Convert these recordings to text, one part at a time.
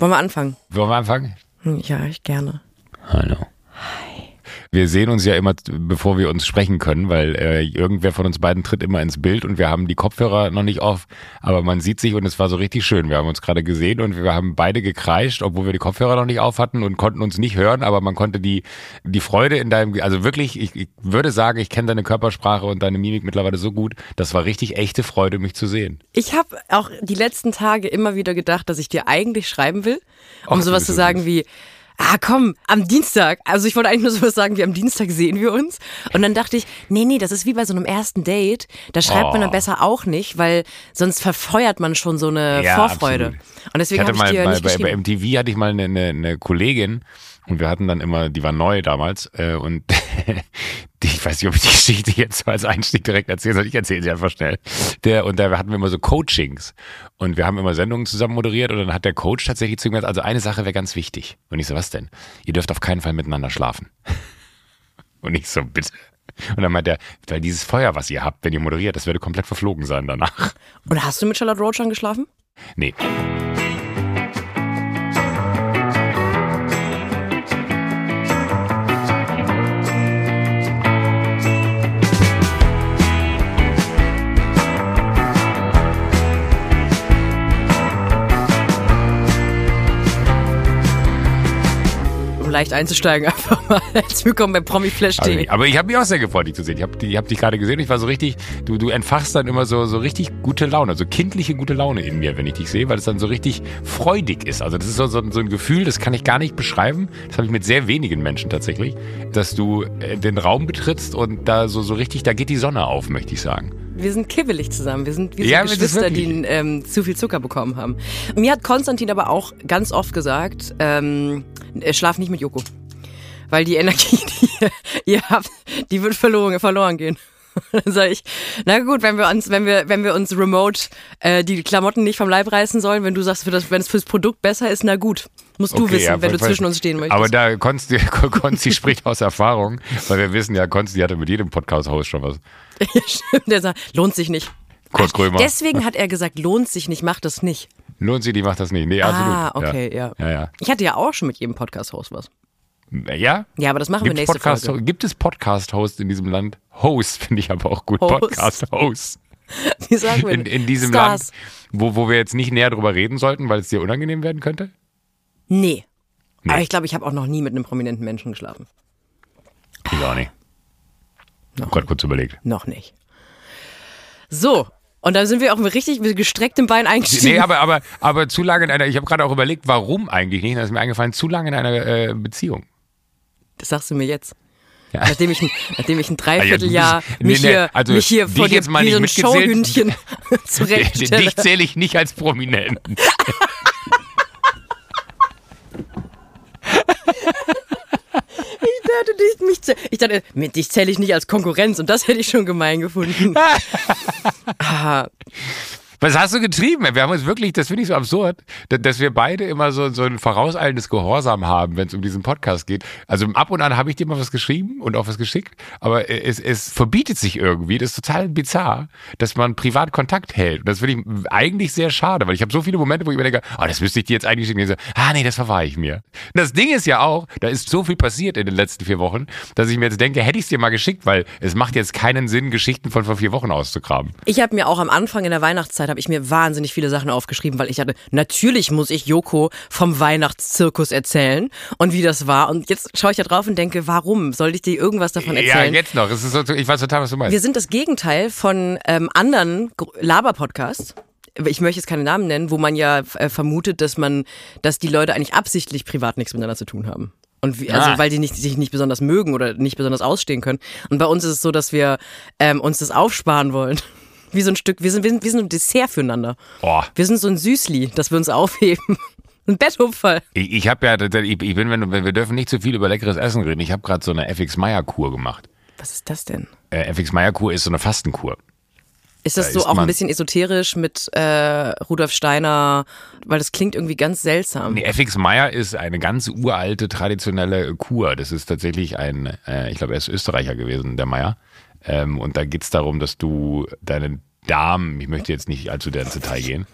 Wollen wir anfangen? Wollen wir anfangen? Hm, Ja, ich gerne. Hallo. Wir sehen uns ja immer, bevor wir uns sprechen können, weil äh, irgendwer von uns beiden tritt immer ins Bild und wir haben die Kopfhörer noch nicht auf, aber man sieht sich und es war so richtig schön. Wir haben uns gerade gesehen und wir haben beide gekreischt, obwohl wir die Kopfhörer noch nicht auf hatten und konnten uns nicht hören, aber man konnte die, die Freude in deinem, also wirklich, ich, ich würde sagen, ich kenne deine Körpersprache und deine Mimik mittlerweile so gut, das war richtig echte Freude, mich zu sehen. Ich habe auch die letzten Tage immer wieder gedacht, dass ich dir eigentlich schreiben will, um du sowas zu sagen wie, ah komm, am Dienstag. Also ich wollte eigentlich nur sowas sagen wie am Dienstag sehen wir uns. Und dann dachte ich, nee, nee, das ist wie bei so einem ersten Date. Da schreibt man dann Oh. besser auch nicht, weil sonst verfeuert man schon so eine Ja, Vorfreude. absolut. Und deswegen habe ich dir mal, nicht bei, bei geschrieben. MTV hatte ich mal eine, eine, eine Kollegin und wir hatten dann immer, die war neu damals äh, und die, ich weiß nicht, ob ich die Geschichte jetzt so als Einstieg direkt erzählen soll. Ich erzähle sie einfach schnell. Der und da hatten wir immer so Coachings und wir haben immer Sendungen zusammen moderiert und dann hat der Coach tatsächlich zu mir gesagt, also eine Sache wäre ganz wichtig. Und ich so, was denn? Ihr dürft auf keinen Fall miteinander schlafen. Und ich so, bitte. Und dann meint er, weil dieses Feuer, was ihr habt, wenn ihr moderiert, das würde komplett verflogen sein danach. Und hast du mit Charlotte Roach schon geschlafen? Nee. Leicht einzusteigen, einfach mal. Herzlich willkommen bei promiflash.de. Also, aber ich habe mich auch sehr gefreut, dich zu sehen. Ich habe hab dich gerade gesehen. Ich war so richtig, du, du entfachst dann immer so, so richtig gute Laune, also kindliche gute Laune in mir, wenn ich dich sehe, weil es dann so richtig freudig ist. Also das ist so, so, so ein Gefühl, das kann ich gar nicht beschreiben. Das habe ich mit sehr wenigen Menschen tatsächlich, dass du äh, den Raum betrittst und da so, so richtig, da geht die Sonne auf, möchte ich sagen. Wir sind kibbelig zusammen. Wir sind wie so Ja, Geschwister, die ähm, zu viel Zucker bekommen haben. Mir hat Konstantin aber auch ganz oft gesagt, ähm, äh, schlaf nicht mit Joko. Weil die Energie, die ihr, ihr habt, die wird verloren, verloren gehen. Dann sage ich, na gut, wenn wir uns, wenn wir, wenn wir uns remote äh, die Klamotten nicht vom Leib reißen sollen, wenn du sagst, für das, wenn es fürs Produkt besser ist, na gut. Musst du Okay, wissen, ja, wenn du zwischen uns stehen möchtest. Aber da Konsti, Konsti spricht aus Erfahrung, weil wir wissen ja, Konsti hatte mit jedem Podcast-Host schon was. Ja, der sagt, lohnt sich nicht. Kurt Krömer. Deswegen hat er gesagt, lohnt sich nicht, macht das nicht. Lohnt sie, die macht das nicht. Nee, absolut. Ah, okay, ja. Ja, ja. Ich hatte ja auch schon mit jedem Podcast-Host was. Ja? Ja, aber das machen wir Gibt, nächste Podcast, Folge. gibt es Podcast-Host in diesem Land? Host finde ich aber auch gut. Host. Podcast-Host. Wie sagen wir In, in diesem Stars. Land, wo, wo wir jetzt nicht näher drüber reden sollten, weil es dir unangenehm werden könnte? Nee. Nee. Aber ich glaube, ich habe auch noch nie mit einem prominenten Menschen geschlafen. Ich auch nicht. Ich hab gerade kurz überlegt. Noch nicht. So. Und dann sind wir auch mit richtig mit gestrecktem Bein eingestiegen. Nee, aber, aber, aber zu lange in einer, ich habe gerade auch überlegt, warum eigentlich nicht, da ist mir eingefallen, zu lange in einer äh, Beziehung. das sagst du mir jetzt. Ja. Nachdem ich, ein- nachdem ich ein Ah, Dreivierteljahr bist- mich, nee, nee, hier, also mich hier vor jetzt mal mitgezählt. Showhündchen zurechtstelle. Dich zähle ich nicht als prominent. Ich dachte, dich, mich, ich dachte, mit dich zähle ich nicht als Konkurrenz und das hätte ich schon gemein gefunden. ah, Was hast du getrieben? Wir haben uns wirklich, das finde ich so absurd, da- dass wir beide immer so, so ein vorauseilendes Gehorsam haben, wenn es um diesen Podcast geht. Also ab und an habe ich dir mal was geschrieben und auch was geschickt, aber es, es verbietet sich irgendwie, das ist total bizarr, dass man privat Kontakt hält. Und das finde ich eigentlich sehr schade, weil ich habe so viele Momente, wo ich mir denke, oh, das müsste ich dir jetzt eigentlich schicken. Und so, ah nee, das verwahre ich mir. Das Ding ist ja auch, da ist so viel passiert in den letzten vier Wochen, dass ich mir jetzt denke, hätte ich es dir mal geschickt, weil es macht jetzt keinen Sinn, Geschichten von vor vier Wochen auszugraben. Ich habe mir auch am Anfang in der Weihnachtszeit habe ich mir wahnsinnig viele Sachen aufgeschrieben, weil ich dachte, natürlich muss ich Joko vom Weihnachtszirkus erzählen und wie das war. Und jetzt schaue ich da drauf und denke, warum soll ich dir irgendwas davon Ja, erzählen? jetzt noch. Es ist so, ich weiß total, was du meinst. Wir sind das Gegenteil von ähm, anderen Laber-Podcasts. Ich möchte jetzt keine Namen nennen, wo man ja äh, vermutet, dass man, dass die Leute eigentlich absichtlich privat nichts miteinander zu tun haben. Und wie, also Ah. weil die nicht, sich nicht besonders mögen oder nicht besonders ausstehen können. Und bei uns ist es so, dass wir ähm, uns das aufsparen wollen. Wie so ein Stück, wir sind, wir sind, wir sind ein Dessert füreinander. Oh, Wir sind so ein Süßli, das wir uns aufheben. Ein Betthupferl. ich, ich habe ja, ich, bin, wenn, wir dürfen nicht zu viel über leckeres Essen reden. Ich habe gerade so eine FX Meyer Kur gemacht. Was ist das denn? Äh, FX Meyer Kur ist so eine Fastenkur. Ist das Da so auch ein bisschen esoterisch mit äh, Rudolf Steiner? Weil das klingt irgendwie ganz seltsam. Nee, FX Meyer ist eine ganz uralte, traditionelle Kur. Das ist tatsächlich ein, äh, ich glaube, er ist Österreicher gewesen, der Meyer. Ähm, und da geht's darum, dass du deinen Darm. Ich möchte jetzt nicht allzu ins Detail gehen.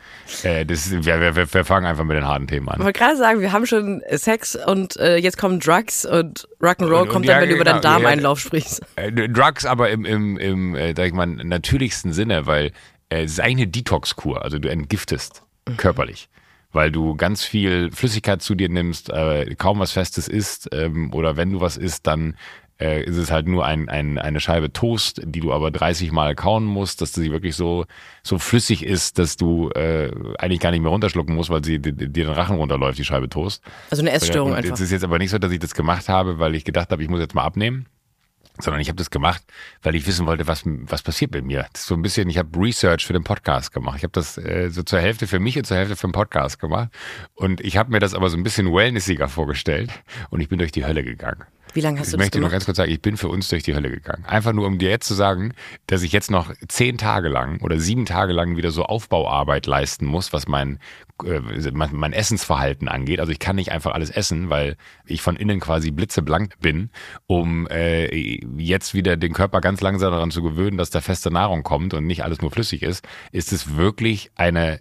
Äh, das, wir, wir, wir fangen einfach mit den harten Themen an. Ich wollte gerade sagen, wir haben schon Sex und äh, jetzt kommen Drugs und Rock'n'Roll Und- und kommt ja, dann, wenn du über genau, deinen Darmeinlauf sprichst. Äh, Drugs aber im, im, im äh, sag ich mal, natürlichsten Sinne, weil äh, es ist eigentlich eine Detox-Kur. Also du entgiftest körperlich. Weil du ganz viel Flüssigkeit zu dir nimmst, äh, kaum was Festes isst ähm, oder wenn du was isst, dann äh, ist es halt nur ein, ein, eine Scheibe Toast, die du aber 30 Mal kauen musst, dass sie wirklich so, so flüssig ist, dass du äh, eigentlich gar nicht mehr runterschlucken musst, weil sie dir den Rachen runterläuft, die Scheibe Toast. Also eine Essstörung Und einfach. Es ist jetzt aber nicht so, dass ich das gemacht habe, weil ich gedacht habe, ich muss jetzt mal abnehmen, sondern ich habe das gemacht, weil ich wissen wollte, was, was passiert mit mir. Das ist so ein bisschen, ich habe Research für den Podcast gemacht. Ich habe das äh, so zur Hälfte für mich und zur Hälfte für den Podcast gemacht. Und ich habe mir das aber so ein bisschen wellnessiger vorgestellt und ich bin durch die Hölle gegangen. Wie lange hast Ich du das möchte nur gemacht? ganz kurz sagen, ich bin für uns durch die Hölle gegangen. Einfach nur, um dir jetzt zu sagen, dass ich jetzt noch zehn Tage lang oder sieben Tage lang wieder so Aufbauarbeit leisten muss, was mein, äh, mein, mein Essensverhalten angeht. Also ich kann nicht einfach alles essen, weil ich von innen quasi blitzeblank bin, um äh, jetzt wieder den Körper ganz langsam daran zu gewöhnen, dass da feste Nahrung kommt und nicht alles nur flüssig ist, ist es wirklich eine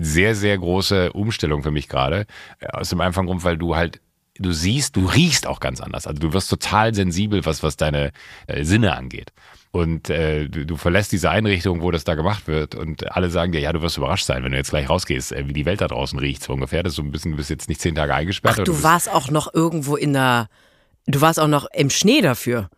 sehr, sehr große Umstellung für mich gerade. Äh, Aus dem einfachen Grund, weil du halt du siehst, du riechst auch ganz anders. Also du wirst total sensibel, was, was deine äh, Sinne angeht. Und äh, du, du verlässt diese Einrichtung, wo das da gemacht wird und alle sagen dir, ja, du wirst überrascht sein, wenn du jetzt gleich rausgehst, äh, wie die Welt da draußen riecht, so ungefähr. Das ist so ein bisschen, du bist jetzt nicht zehn Tage eingesperrt. Ach, du bist- warst auch noch irgendwo in der, du warst auch noch im Schnee dafür.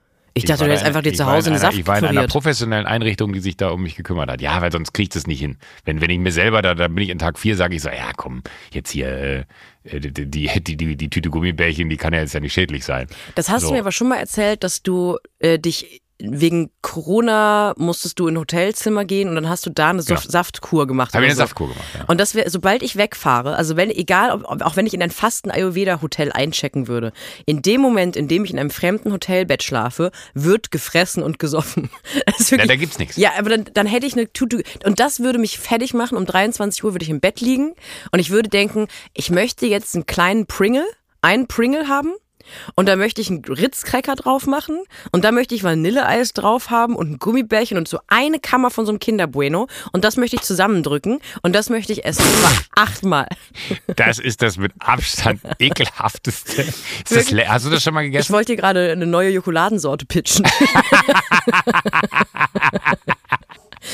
Ich dachte, du hättest in- einfach dir zu Hause eine Saft Ich war in einer professionellen Einrichtung, die sich da um mich gekümmert hat. Ja, weil sonst krieg ich das nicht hin. Wenn, wenn ich mir selber, da, da bin ich in Tag vier, sage ich so, ja komm, jetzt hier, äh, die, die, die, die, die Tüte Gummibärchen, die kann ja jetzt ja nicht schädlich sein. Das hast So. du mir aber schon mal erzählt, dass du äh, dich wegen Corona musstest du in ein Hotelzimmer gehen und dann hast du da eine Genau. Saft- Saftkur gemacht. Habe ich eine so. Saftkur gemacht, ja. Und das wäre, sobald ich wegfahre, also wenn, egal, ob, auch wenn ich in ein fasten Ayurveda-Hotel einchecken würde, in dem Moment, in dem ich in einem fremden Hotelbett schlafe, wird gefressen und gesoffen. Ist Ja, wirklich- da gibt's nichts. Ja, aber dann, dann hätte ich eine Tute. Und das würde mich fertig machen. Um 23 Uhr würde ich im Bett liegen und ich würde denken, ich möchte jetzt einen kleinen Pringle, einen Pringle haben. Und da möchte ich einen Ritz-Cracker drauf machen. Und da möchte ich Vanilleeis drauf haben und ein Gummibärchen und so eine Kammer von so einem Kinder Bueno. Und das möchte ich zusammendrücken. Und das möchte ich essen. Achtmal. Das ist das mit Abstand ekelhafteste. Ist das, hast du das schon mal Ich gegessen? wollte dir gerade eine neue Schokoladensorte pitchen.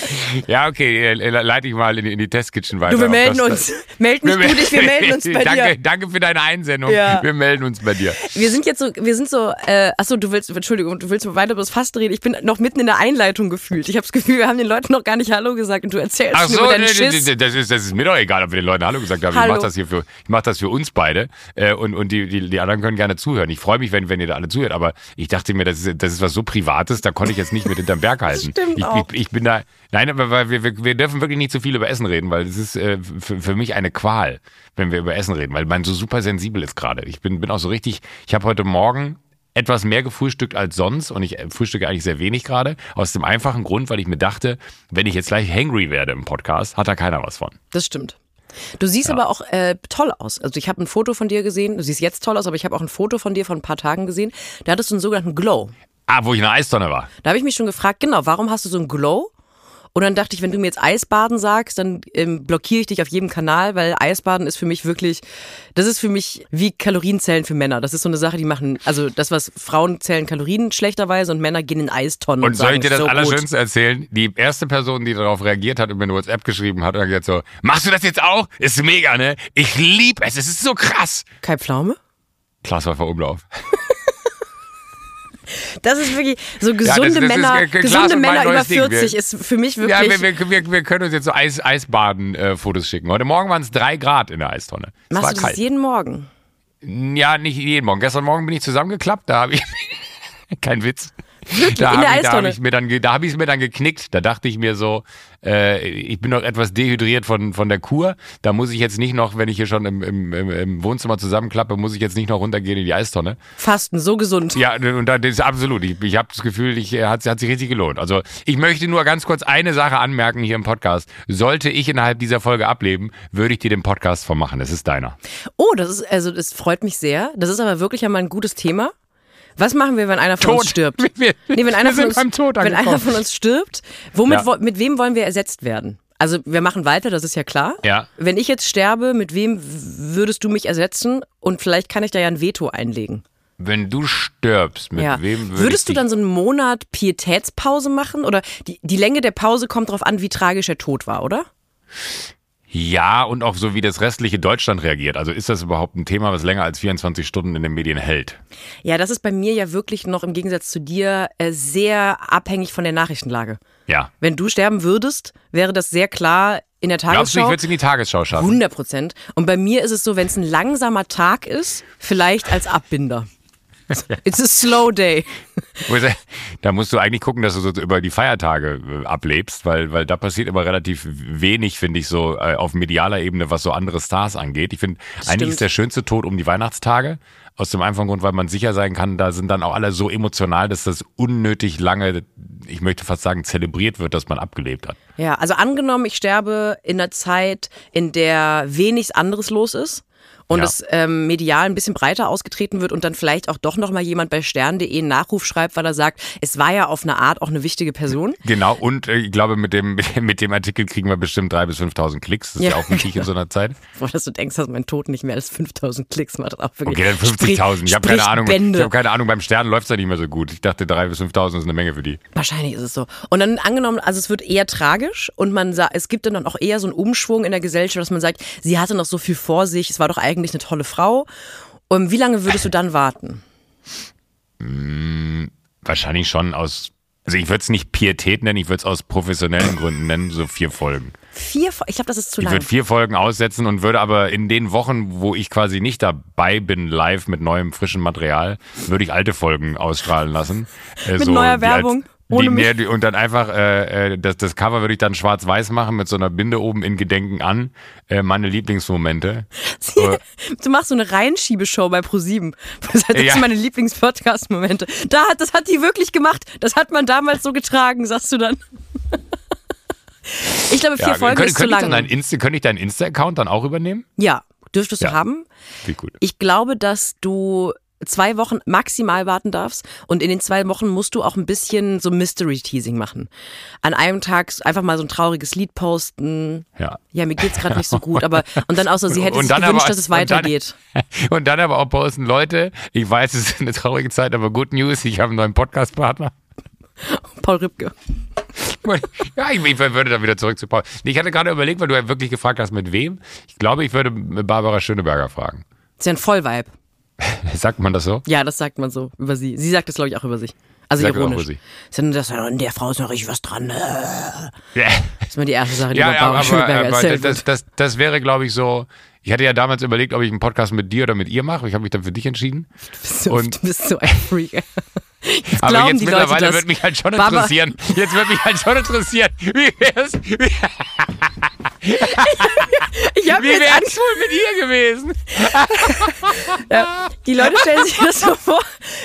Ja, okay, äh, leite ich mal in, die- in die Testkitchen weiter. Du, wir melden das- uns. Meld mich Wir du dich, wir melden uns bei danke, dir. Danke für deine Einsendung. Ja. Wir melden uns bei dir. Wir sind jetzt so, wir sind so, äh, achso, du willst, Entschuldigung, du willst weiter über das Fasten reden. Ich bin noch mitten in der Einleitung gefühlt. Ich habe das Gefühl, wir haben den Leuten noch gar nicht Hallo gesagt und du erzählst Ach so, über nee, nee, das, ist, das ist mir doch egal, ob wir den Leuten Hallo gesagt haben. Ich Hallo. mache das hier für, ich mach das für uns beide äh, und, und die, die, die anderen können gerne zuhören. Ich freue mich, wenn, wenn ihr da alle zuhört, aber ich dachte mir, das ist, das ist was so Privates, da konnte ich jetzt nicht mit hinterm Berg halten. stimmt ich, auch. Ich, ich bin da, nein, aber weil wir, wir, wir dürfen wirklich nicht zu viel über Essen reden, weil das ist äh, für, für mich eine Qual, wenn wir über Essen reden, weil man so super sensibel ist gerade. Ich bin, bin auch so richtig, ich habe heute Morgen etwas mehr gefrühstückt als sonst und ich äh, frühstücke eigentlich sehr wenig gerade. Aus dem einfachen Grund, weil ich mir dachte, wenn ich jetzt gleich hangry werde im Podcast, hat da keiner was von. Das stimmt. Du siehst aber auch äh, toll aus. Also ich habe ein Foto von dir gesehen. Du siehst jetzt toll aus, aber ich habe auch ein Foto von dir vor ein paar Tagen gesehen. Da hattest du einen sogenannten Glow. Ah, wo ich in der Eistonne war. Da habe ich mich schon gefragt, genau, warum hast du so einen Glow? Und dann dachte ich, wenn du mir jetzt Eisbaden sagst, dann ähm, blockiere ich dich auf jedem Kanal, weil Eisbaden ist für mich wirklich, das ist für mich wie Kalorienzellen für Männer. Das ist so eine Sache, die machen, also das, was Frauen zählen Kalorien schlechterweise und Männer gehen in Eistonnen. Und, Und soll ich dir das so. Allerschönste erzählen? Die erste Person, die darauf reagiert hat und mir eine WhatsApp geschrieben hat, hat gesagt so, machst du das jetzt auch? Ist mega, ne? Ich lieb es, es ist so krass. Kai Pflaume? Klaas war vor Umlauf. Das ist wirklich so das- gesunde das ist, Männer, äh, Klaas gesunde Männer über neues Ding. Wir- 40 ist für mich Ja, wirklich. wir, wir, wir, wir können uns jetzt so Eis, Eisbaden-Fotos schicken. Heute Morgen waren es drei Grad in der Eistonne. Es machst du das kalt. jeden Morgen? Ja, nicht jeden Morgen. Gestern Morgen bin ich zusammengeklappt, da habe ich. Kein Witz. Da In der habe da hab Eistonne? ich mir dann, da habe ich es mir dann geknickt. Da dachte ich mir so, äh, ich bin doch etwas dehydriert von, von der Kur. Da muss ich jetzt nicht noch, wenn ich hier schon im, im, im, im Wohnzimmer zusammenklappe, muss ich jetzt nicht noch runtergehen in die Eistonne. Fasten, so gesund. Ja, und da- das ist absolut. Ich, ich habe das Gefühl, ich, äh, hat, hat sich richtig gelohnt. Also ich möchte nur ganz kurz eine Sache anmerken hier im Podcast. Sollte ich innerhalb dieser Folge ableben, würde ich dir den Podcast vermachen. Es ist deiner. Oh, das ist, also das freut mich sehr. Das ist aber wirklich einmal ein gutes Thema. Was machen wir, wenn einer von Tot. uns stirbt? Wir- nee, wenn einer, wir von uns, beim Tod wenn einer von uns stirbt, womit, Ja. mit wem wollen wir ersetzt werden? Also wir machen weiter, das ist ja klar. Ja. Wenn ich jetzt sterbe, mit wem würdest du mich ersetzen? Und vielleicht kann ich da ja ein Veto einlegen. Wenn du stirbst, mit ja. wem würdest Würdest du dann so einen Monat Pietätspause machen? Oder die, die Länge der Pause kommt darauf an, wie tragisch der Tod war, oder? Ja, und auch so wie das restliche Deutschland reagiert. Also ist das überhaupt ein Thema, was länger als 24 Stunden in den Medien hält? Ja, das ist bei mir ja wirklich noch im Gegensatz zu dir äh, sehr abhängig von der Nachrichtenlage. Ja. Wenn du sterben würdest, wäre das sehr klar in der Glaubst du, ich Tagesschau. würde es in die Tagesschau schaffen? 100 Prozent. Und bei mir ist es so, wenn es ein langsamer Tag ist, vielleicht als Abbinder. It's a slow day. Da musst du eigentlich gucken, dass du so über die Feiertage äh, ablebst, weil, weil da passiert immer relativ wenig, finde ich, so äh, auf medialer Ebene, was so andere Stars angeht. Ich finde, eigentlich ist der schönste Tod um die Weihnachtstage. Aus dem einfachen Grund, weil man sicher sein kann, da sind dann auch alle so emotional, dass das unnötig lange, ich möchte fast sagen, zelebriert wird, dass man abgelebt hat. Ja, also angenommen, ich sterbe in einer Zeit, in der wenig anderes los ist und Ja. es ähm, medial ein bisschen breiter ausgetreten wird und dann vielleicht auch doch nochmal jemand bei stern.de einen Nachruf schreibt, weil er sagt, es war ja auf eine Art auch eine wichtige Person. Genau, und äh, ich glaube, mit dem, mit dem Artikel kriegen wir bestimmt 3.000 bis 5.000 Klicks. Das ist ja, Ja, auch wichtig in so einer Zeit. Boah, dass du denkst, dass mein Tod nicht mehr als 5000 Klicks macht. Auch wirklich. Okay, dann Sprich- 50.000. Ich habe keine Ahnung. Ich Bände. habe keine Ahnung, beim Stern läuft's ja nicht mehr so gut. Ich dachte, 3.000 bis 5.000 ist eine Menge für die. Wahrscheinlich ist es so. Und dann angenommen, also es wird eher tragisch und man sagt, es gibt dann auch eher so einen Umschwung in der Gesellschaft, dass man sagt, sie hatte noch so viel vor sich, es war doch eigentlich eine tolle Frau. Und wie lange würdest du dann warten? Wahrscheinlich schon aus, also ich würde es nicht Pietät nennen, ich würde es aus professionellen Gründen nennen, so vier Folgen. Vier, ich glaube, das ist zu Ich lang. würde vier Folgen aussetzen und würde aber in den Wochen, wo ich quasi nicht dabei bin, live mit neuem, frischem Material, würde ich alte Folgen ausstrahlen lassen. Äh, Mit neuer die als- Werbung? Die, nee, die, und dann einfach, äh, äh, das, das Cover würde ich dann schwarz-weiß machen mit so einer Binde oben in Gedenken an. Äh, meine Lieblingsmomente. Äh, Du machst so eine Reinschiebeshow bei ProSieben. Das das Ja. sind meine Lieblings-Podcast-Momente. Da das hat die wirklich gemacht. Das hat man damals so getragen, sagst du dann. Ich glaube, vier ja, Folgen könnte, ist zu könnte, ich lang. könnte ich deinen Insta-Account dann auch übernehmen? Ja, dürftest Ja. du haben. Wie gut. Ich glaube, dass du zwei Wochen maximal warten darfst und in den zwei Wochen musst du auch ein bisschen so Mystery-Teasing machen. An einem Tag einfach mal so ein trauriges Lied posten. Ja. Ja, mir geht's gerade nicht so gut, aber und dann auch so, sie hätte sich gewünscht, aber- dass es und dann- weitergeht. Und dann aber auch posten, Leute, ich weiß, es ist eine traurige Zeit, aber Good News, ich habe einen neuen Podcast-Partner. Paul Rübke. Ja, ich, ich würde dann wieder zurück zu Paul. Ich hatte gerade überlegt, weil du ja wirklich gefragt hast, mit wem. Ich glaube, ich würde Barbara Schöneberger fragen. Ist ja ein Vollvibe. Sagt man das so? Ja, das sagt man so über sie. Sie sagt das, glaube ich, auch über sich. Also Sagt das auch ironisch. über sie. Dann das, an der Frau ist noch richtig was dran. Das Ja, ist mal die erste Sache, die ja, ja Barbara aber, Schöneberger aber erzählt das, das, das wäre, glaube ich, so. Ich hatte ja damals überlegt, ob ich einen Podcast mit dir oder mit ihr mache. Ich habe mich dann für dich entschieden. Du bist so, und- du bist so ein Freak. Jetzt Aber jetzt Leute mittlerweile das. wird mich halt schon Barbara- interessieren. Jetzt wird mich halt schon interessieren. Wie wär's, wie, Ich habe wie wär's Angst. wohl mit ihr gewesen? Ja, die Leute stellen sich das so vor.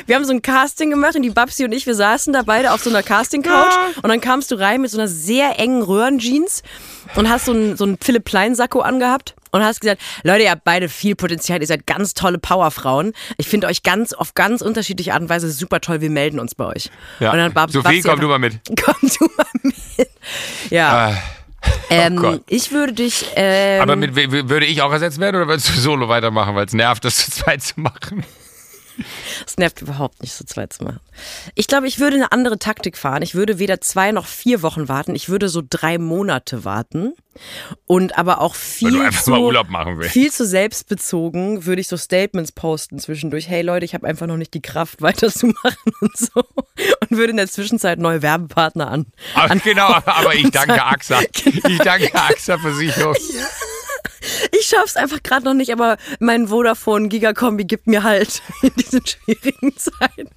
Wir haben so ein Casting gemacht und die Babsi und ich, wir saßen da beide auf so einer Casting-Couch und dann kamst du rein mit so einer sehr engen Röhrenjeans und hast so einen, so einen Philipp Plein-Sakko angehabt und hast gesagt, Leute, ihr habt beide viel Potenzial, ihr seid ganz tolle Powerfrauen. Ich finde euch ganz auf ganz unterschiedliche Art und Weise super toll, wir melden uns bei euch. Ja. Und dann Sophie, komm einfach- du mal mit. Komm du mal mit. Ja, Ah, ähm, Gott. ich würde dich... Ähm, aber mit, w- würde ich auch ersetzt werden oder würdest du solo weitermachen, weil es nervt, das zu zweit zu machen? Es nervt überhaupt nicht, so zweit zu machen. Ich glaube, ich würde eine andere Taktik fahren. Ich würde weder zwei noch vier Wochen warten. Ich würde so drei Monate warten. Und aber auch viel zu, viel zu selbstbezogen würde ich so Statements posten zwischendurch. Hey Leute, ich habe einfach noch nicht die Kraft weiterzumachen und so. Und würde in der Zwischenzeit neue Werbepartner an. Aber, genau, aber ich danke Genau. AXA. Ich danke AXA Versicherung. Ich schaff's einfach gerade noch nicht, aber mein Vodafone Gigakombi gibt mir halt in diesen schwierigen Zeiten.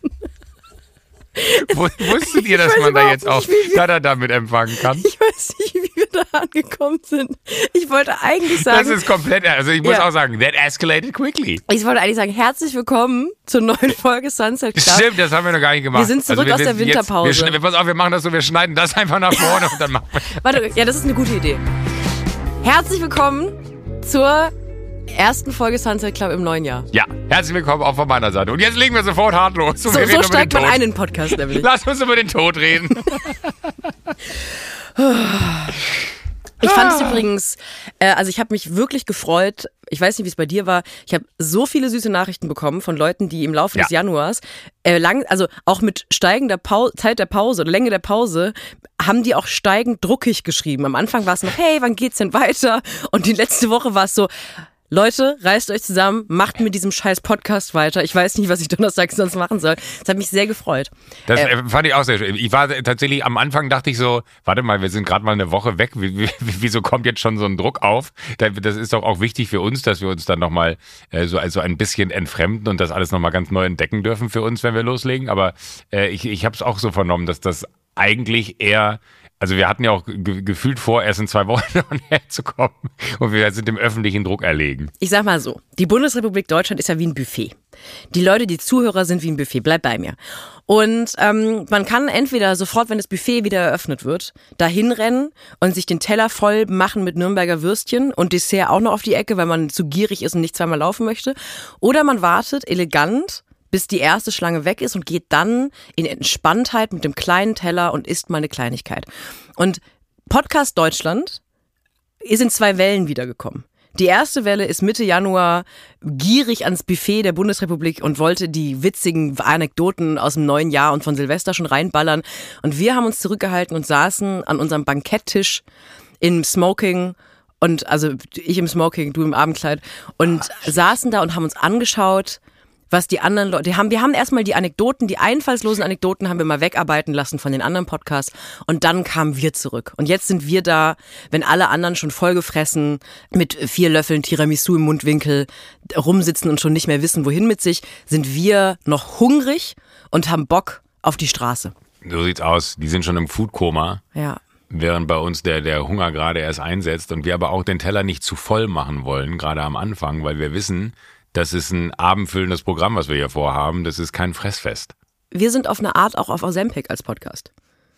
Wu- Wusstet ihr, dass man da jetzt auch wir- Tada damit empfangen kann? Ich weiß nicht, wie wir da angekommen sind. Ich wollte eigentlich sagen. Das ist komplett, also ich muss Ja. auch sagen, that escalated quickly. Ich wollte eigentlich sagen, herzlich willkommen zur neuen Folge Sunset Club. Stimmt, das haben wir noch gar nicht gemacht. Also Wir sind zurück aus der Winterpause. Jetzt, wir, pass auf, wir machen das so, wir schneiden das einfach nach vorne und dann machen wir. Warte, ja, das ist eine gute Idee. Herzlich willkommen zur ersten Folge Sunset Club im neuen Jahr. Ja, herzlich willkommen auch von meiner Seite. Und jetzt legen wir sofort hart los. So, so steigt man ein in den Podcast nämlich. Lass uns über den Tod reden. Ich fand es übrigens, äh, also ich habe mich wirklich gefreut. Ich weiß nicht, wie es bei dir war. Ich habe so viele süße Nachrichten bekommen von Leuten, die im Laufe Ja. des Januars äh, lang, also auch mit steigender Pau Zeit der Pause oder Länge der Pause, haben die auch steigend druckig geschrieben. Am Anfang war es noch, hey, wann geht's denn weiter? Und die letzte Woche war es so. Leute, reißt euch zusammen, macht mit diesem scheiß Podcast weiter. Ich weiß nicht, was ich Donnerstag sonst machen soll. Das hat mich sehr gefreut. Das äh, fand ich auch sehr schön. Ich war tatsächlich, am Anfang dachte ich so, warte mal, wir sind gerade mal eine Woche weg. Wie, wie, wieso kommt jetzt schon so ein Druck auf? Da- Das ist doch auch wichtig für uns, dass wir uns dann nochmal äh, so also ein bisschen entfremden und das alles nochmal ganz neu entdecken dürfen für uns, wenn wir loslegen. Aber äh, ich, ich habe es auch so vernommen, dass das eigentlich eher also wir hatten ja auch ge gefühlt vor, erst in zwei Wochen herzukommen und wir sind dem öffentlichen Druck erlegen. Ich sag mal so, die Bundesrepublik Deutschland ist ja wie ein Buffet. Die Leute, die Zuhörer sind wie ein Buffet, bleib bei mir. Und ähm, man kann entweder sofort, wenn das Buffet wieder eröffnet wird, dahin rennen und sich den Teller voll machen mit Nürnberger Würstchen und Dessert auch noch auf die Ecke, weil man zu gierig ist und nicht zweimal laufen möchte. Oder man wartet elegant, bis die erste Schlange weg ist und geht dann in Entspanntheit mit dem kleinen Teller und isst mal eine Kleinigkeit. Und Podcast Deutschland ist in zwei Wellen wiedergekommen. Die erste Welle ist Mitte Januar gierig ans Buffet der Bundesrepublik und wollte die witzigen Anekdoten aus dem neuen Jahr und von Silvester schon reinballern. Und wir haben uns zurückgehalten und saßen an unserem Banketttisch im Smoking und also ich im Smoking, du im Abendkleid und saßen da und haben uns angeschaut, was die anderen Leute, haben, wir haben erstmal die Anekdoten, die einfallslosen Anekdoten haben wir mal wegarbeiten lassen von den anderen Podcasts und dann kamen wir zurück. Und jetzt sind wir da, wenn alle anderen schon vollgefressen mit vier Löffeln Tiramisu im Mundwinkel rumsitzen und schon nicht mehr wissen, wohin mit sich, sind wir noch hungrig und haben Bock auf die Straße. So sieht's aus. Die sind schon im Foodkoma. Ja. während bei uns der, der Hunger gerade erst einsetzt und wir aber auch den Teller nicht zu voll machen wollen, gerade am Anfang, weil wir wissen, das ist ein abendfüllendes Programm, was wir hier vorhaben. Das ist kein Fressfest. Wir sind auf eine Art auch auf Ozempic als Podcast.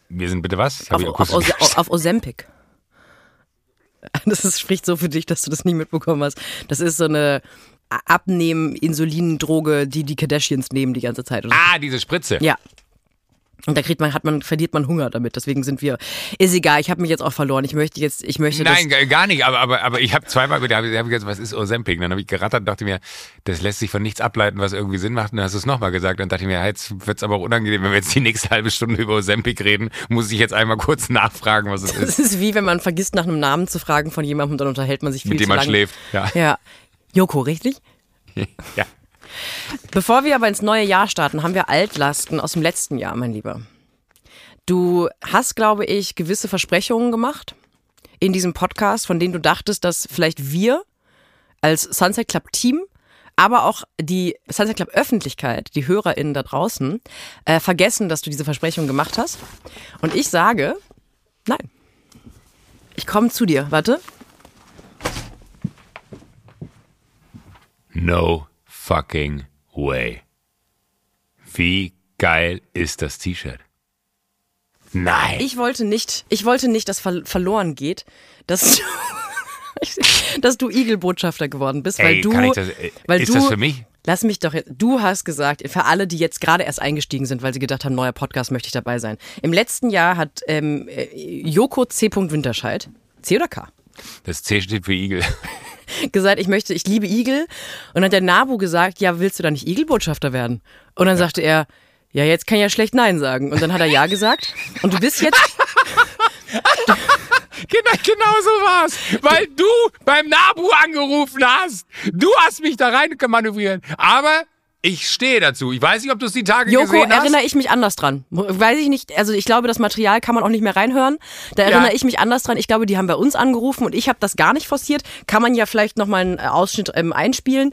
Wir sind bitte was? Auf, auf, Ose- auf Ozempic. Das ist, spricht so für dich, dass du das nie mitbekommen hast. Das ist so eine Abnehmen-Insulindroge, die die Kardashians nehmen die ganze Zeit. Ah, diese Spritze. Ja. Und da kriegt man, hat man, verliert man Hunger damit. Deswegen sind wir. Ist egal, ich habe mich jetzt auch verloren. Ich möchte jetzt, ich möchte Nein, das. gar nicht, aber, aber, aber ich habe zweimal wieder, hab ich hab gesagt, was ist Ozempic? Dann habe ich gerattert und dachte mir, das lässt sich von nichts ableiten, was irgendwie Sinn macht. Und dann hast du es nochmal gesagt. Dann dachte ich mir, jetzt wird's aber auch unangenehm, wenn wir jetzt die nächste halbe Stunde über Ozempic reden, muss ich jetzt einmal kurz nachfragen, was es ist, Das ist wie wenn man vergisst, nach einem Namen zu fragen von jemandem und dann unterhält man sich viel mit dem zu man schläft. Ja. Ja. Joko, richtig? ja. Bevor wir aber ins neue Jahr starten, haben wir Altlasten aus dem letzten Jahr, mein Lieber. Du hast, glaube ich, gewisse Versprechungen gemacht in diesem Podcast, von denen du dachtest, dass vielleicht wir als Sunset Club Team, aber auch die Sunset Club Öffentlichkeit, die HörerInnen da draußen, äh, vergessen, dass du diese Versprechungen gemacht hast. Und ich sage, nein. Ich komme zu dir. Warte. No fucking way. Wie geil ist das T-Shirt? Nein. Ich wollte nicht, ich wollte nicht, dass ver verloren geht, dass du, dass du Igelbotschafter geworden bist, weil Ey, du, das- äh, weil ist du, das für mich? Lass mich doch jetzt, du hast gesagt, für alle, die jetzt gerade erst eingestiegen sind, weil sie gedacht haben, neuer Podcast möchte ich dabei sein. Im letzten Jahr hat ähm, äh, Joko C. Winterscheid, C oder K, Das C steht für Igel. gesagt, ich möchte, ich liebe Igel. Und dann hat der Nabu gesagt, ja, willst du da nicht Igelbotschafter werden? Und dann sagte er, ja, jetzt kann ich ja schlecht Nein sagen. Und dann hat er Ja gesagt. Und du bist jetzt, Genau, genau so war's. Weil du beim Nabu angerufen hast. Du hast mich da rein manövriert. Aber ich stehe dazu. Ich weiß nicht, ob du es die Tage Joko, gesehen hast. erinnere ich mich anders dran. Weiß ich nicht, also ich glaube, das Material kann man auch nicht mehr reinhören. Da erinnere ich mich anders dran. Ich glaube, die haben bei uns angerufen und ich habe das gar nicht forciert. Kann man ja vielleicht nochmal einen äh, Ausschnitt ähm, einspielen.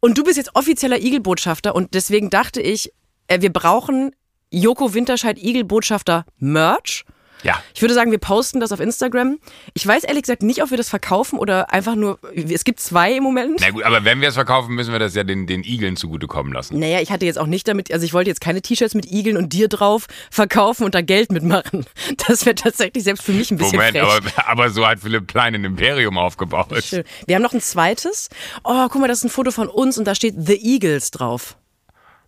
Und du bist jetzt offizieller Igelbotschafter und deswegen dachte ich, äh, wir brauchen Joko Winterscheid Igelbotschafter Merch. Ja. Ich würde sagen, wir posten das auf Instagram. Ich weiß ehrlich gesagt nicht, ob wir das verkaufen oder einfach nur. Es gibt zwei im Moment. Na gut, aber wenn wir es verkaufen, müssen wir das ja den, den Igeln zugutekommen lassen. Naja, ich hatte jetzt auch nicht damit, also ich wollte jetzt keine T-Shirts mit Igeln und dir drauf verkaufen und da Geld mitmachen. Das wäre tatsächlich selbst für mich ein bisschen Moment, frech. aber, aber so hat Philipp Plein ein Imperium aufgebaut. Schön. Wir haben noch ein zweites. Oh, guck mal, das ist ein Foto von uns und da steht The Eagles drauf.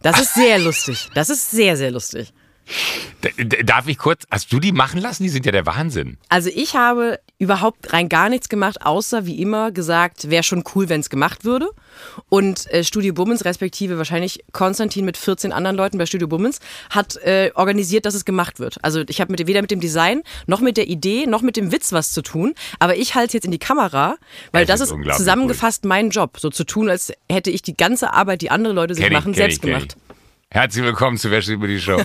Das ist sehr lustig. Das ist sehr, sehr lustig. Darf ich kurz, hast du die machen lassen? Die sind ja der Wahnsinn. Also ich habe überhaupt rein gar nichts gemacht, außer wie immer gesagt, wäre schon cool, wenn es gemacht würde. Und äh, Studio Bummens, respektive wahrscheinlich Konstantin mit 14 anderen Leuten bei Studio Bummens, hat äh, organisiert, dass es gemacht wird. Also ich habe mit, weder mit dem Design, noch mit der Idee, noch mit dem Witz was zu tun. Aber ich halte es jetzt in die Kamera, weil Es das ist zusammengefasst mein Job. So zu tun, als hätte ich die ganze Arbeit, die andere Leute sich Kenn ich, machen, kenn selbst ich, gemacht. Ich. Herzlich willkommen zu Wäsche über die Show.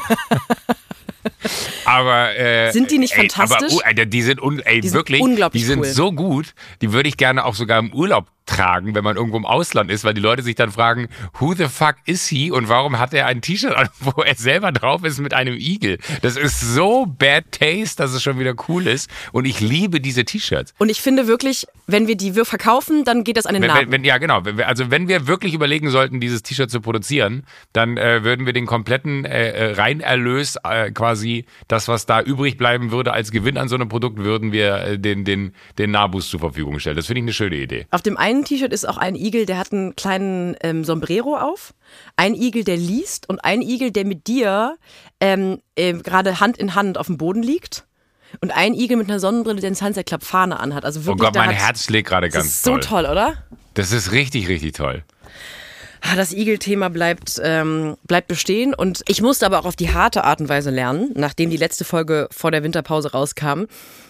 aber äh, Sind die nicht ey, fantastisch? Aber, uh, Alter, die sind, un, ey, Die sind wirklich, unglaublich die sind cool. so gut, die würde ich gerne auch sogar im Urlaub tragen, wenn man irgendwo im Ausland ist, weil die Leute sich dann fragen, who the fuck is he und warum hat er ein T-Shirt an, wo er selber drauf ist mit einem Igel. Das ist so bad taste, dass es schon wieder cool ist und ich liebe diese T-Shirts. Und ich finde wirklich, wenn wir die wir verkaufen, dann geht das an den Wenn, Namen. wenn, ja, genau. Also wenn wir wirklich überlegen sollten, dieses T-Shirt zu produzieren, dann äh, würden wir den kompletten äh, äh, Reinerlös, äh, quasi das, was da übrig bleiben würde als Gewinn an so einem Produkt, würden wir äh, den, den, den Nabus zur Verfügung stellen. Das finde ich eine schöne Idee. Auf dem einen T-Shirt ist auch ein Igel, der hat einen kleinen ähm, Sombrero auf. Ein Igel, der liest und ein Igel, der mit dir ähm, äh, gerade Hand in Hand auf dem Boden liegt. Und ein Igel mit einer Sonnenbrille, der eine Sunset Club Fahne anhat. Also Oh wirklich, Gott, da mein hat- Herz schlägt gerade Das ganz ist so toll. toll, oder? Das ist richtig, richtig toll. Ah, Das Igel-Thema bleibt, ähm, bleibt bestehen und ich musste aber auch auf die harte Art und Weise lernen, nachdem die letzte Folge vor der Winterpause rauskam,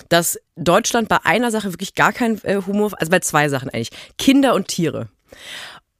dass Deutschland bei einer Sache wirklich gar kein äh, Humor, also bei zwei Sachen eigentlich, Kinder und Tiere.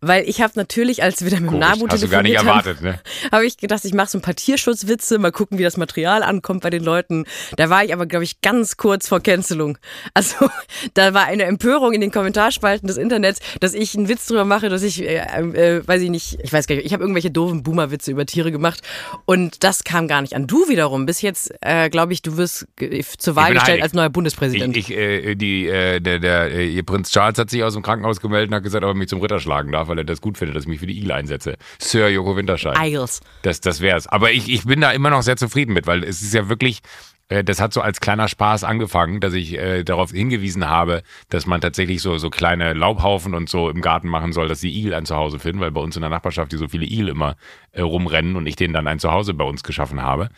Weil ich habe natürlich, als wir dann mit dem Nabu hast du gar nicht erwartet, ne? habe ich gedacht, ich mache so ein paar Tierschutzwitze, mal gucken, wie das Material ankommt bei den Leuten. Da war ich aber, glaube ich, ganz kurz vor Cancelung. Also da war eine Empörung in den Kommentarspalten des Internets, dass ich einen Witz drüber mache, dass ich, äh, äh, weiß ich nicht, ich weiß gar nicht, ich habe irgendwelche doofen Boomer-Witze über Tiere gemacht und das kam gar nicht an. Du wiederum, bis jetzt, äh, glaube ich, du wirst ge- zur Wahl gestellt heilig. als neuer Bundespräsident. Ich, ich, äh, die, äh, der, der, äh, ihr Prinz Charles hat sich aus dem Krankenhaus gemeldet und hat gesagt, ob er mich zum Ritter schlagen darf, weil er das gut findet, dass ich mich für die Igel einsetze. Sir Joko Winterscheid. Eagles. Das, das wär's. Aber ich, ich bin da immer noch sehr zufrieden mit, weil es ist ja wirklich, äh, das hat so als kleiner Spaß angefangen, dass ich äh, darauf hingewiesen habe, dass man tatsächlich so, so kleine Laubhaufen und so im Garten machen soll, dass die Igel ein Zuhause finden, weil bei uns in der Nachbarschaft die so viele Igel immer äh, rumrennen und ich denen dann ein Zuhause bei uns geschaffen habe.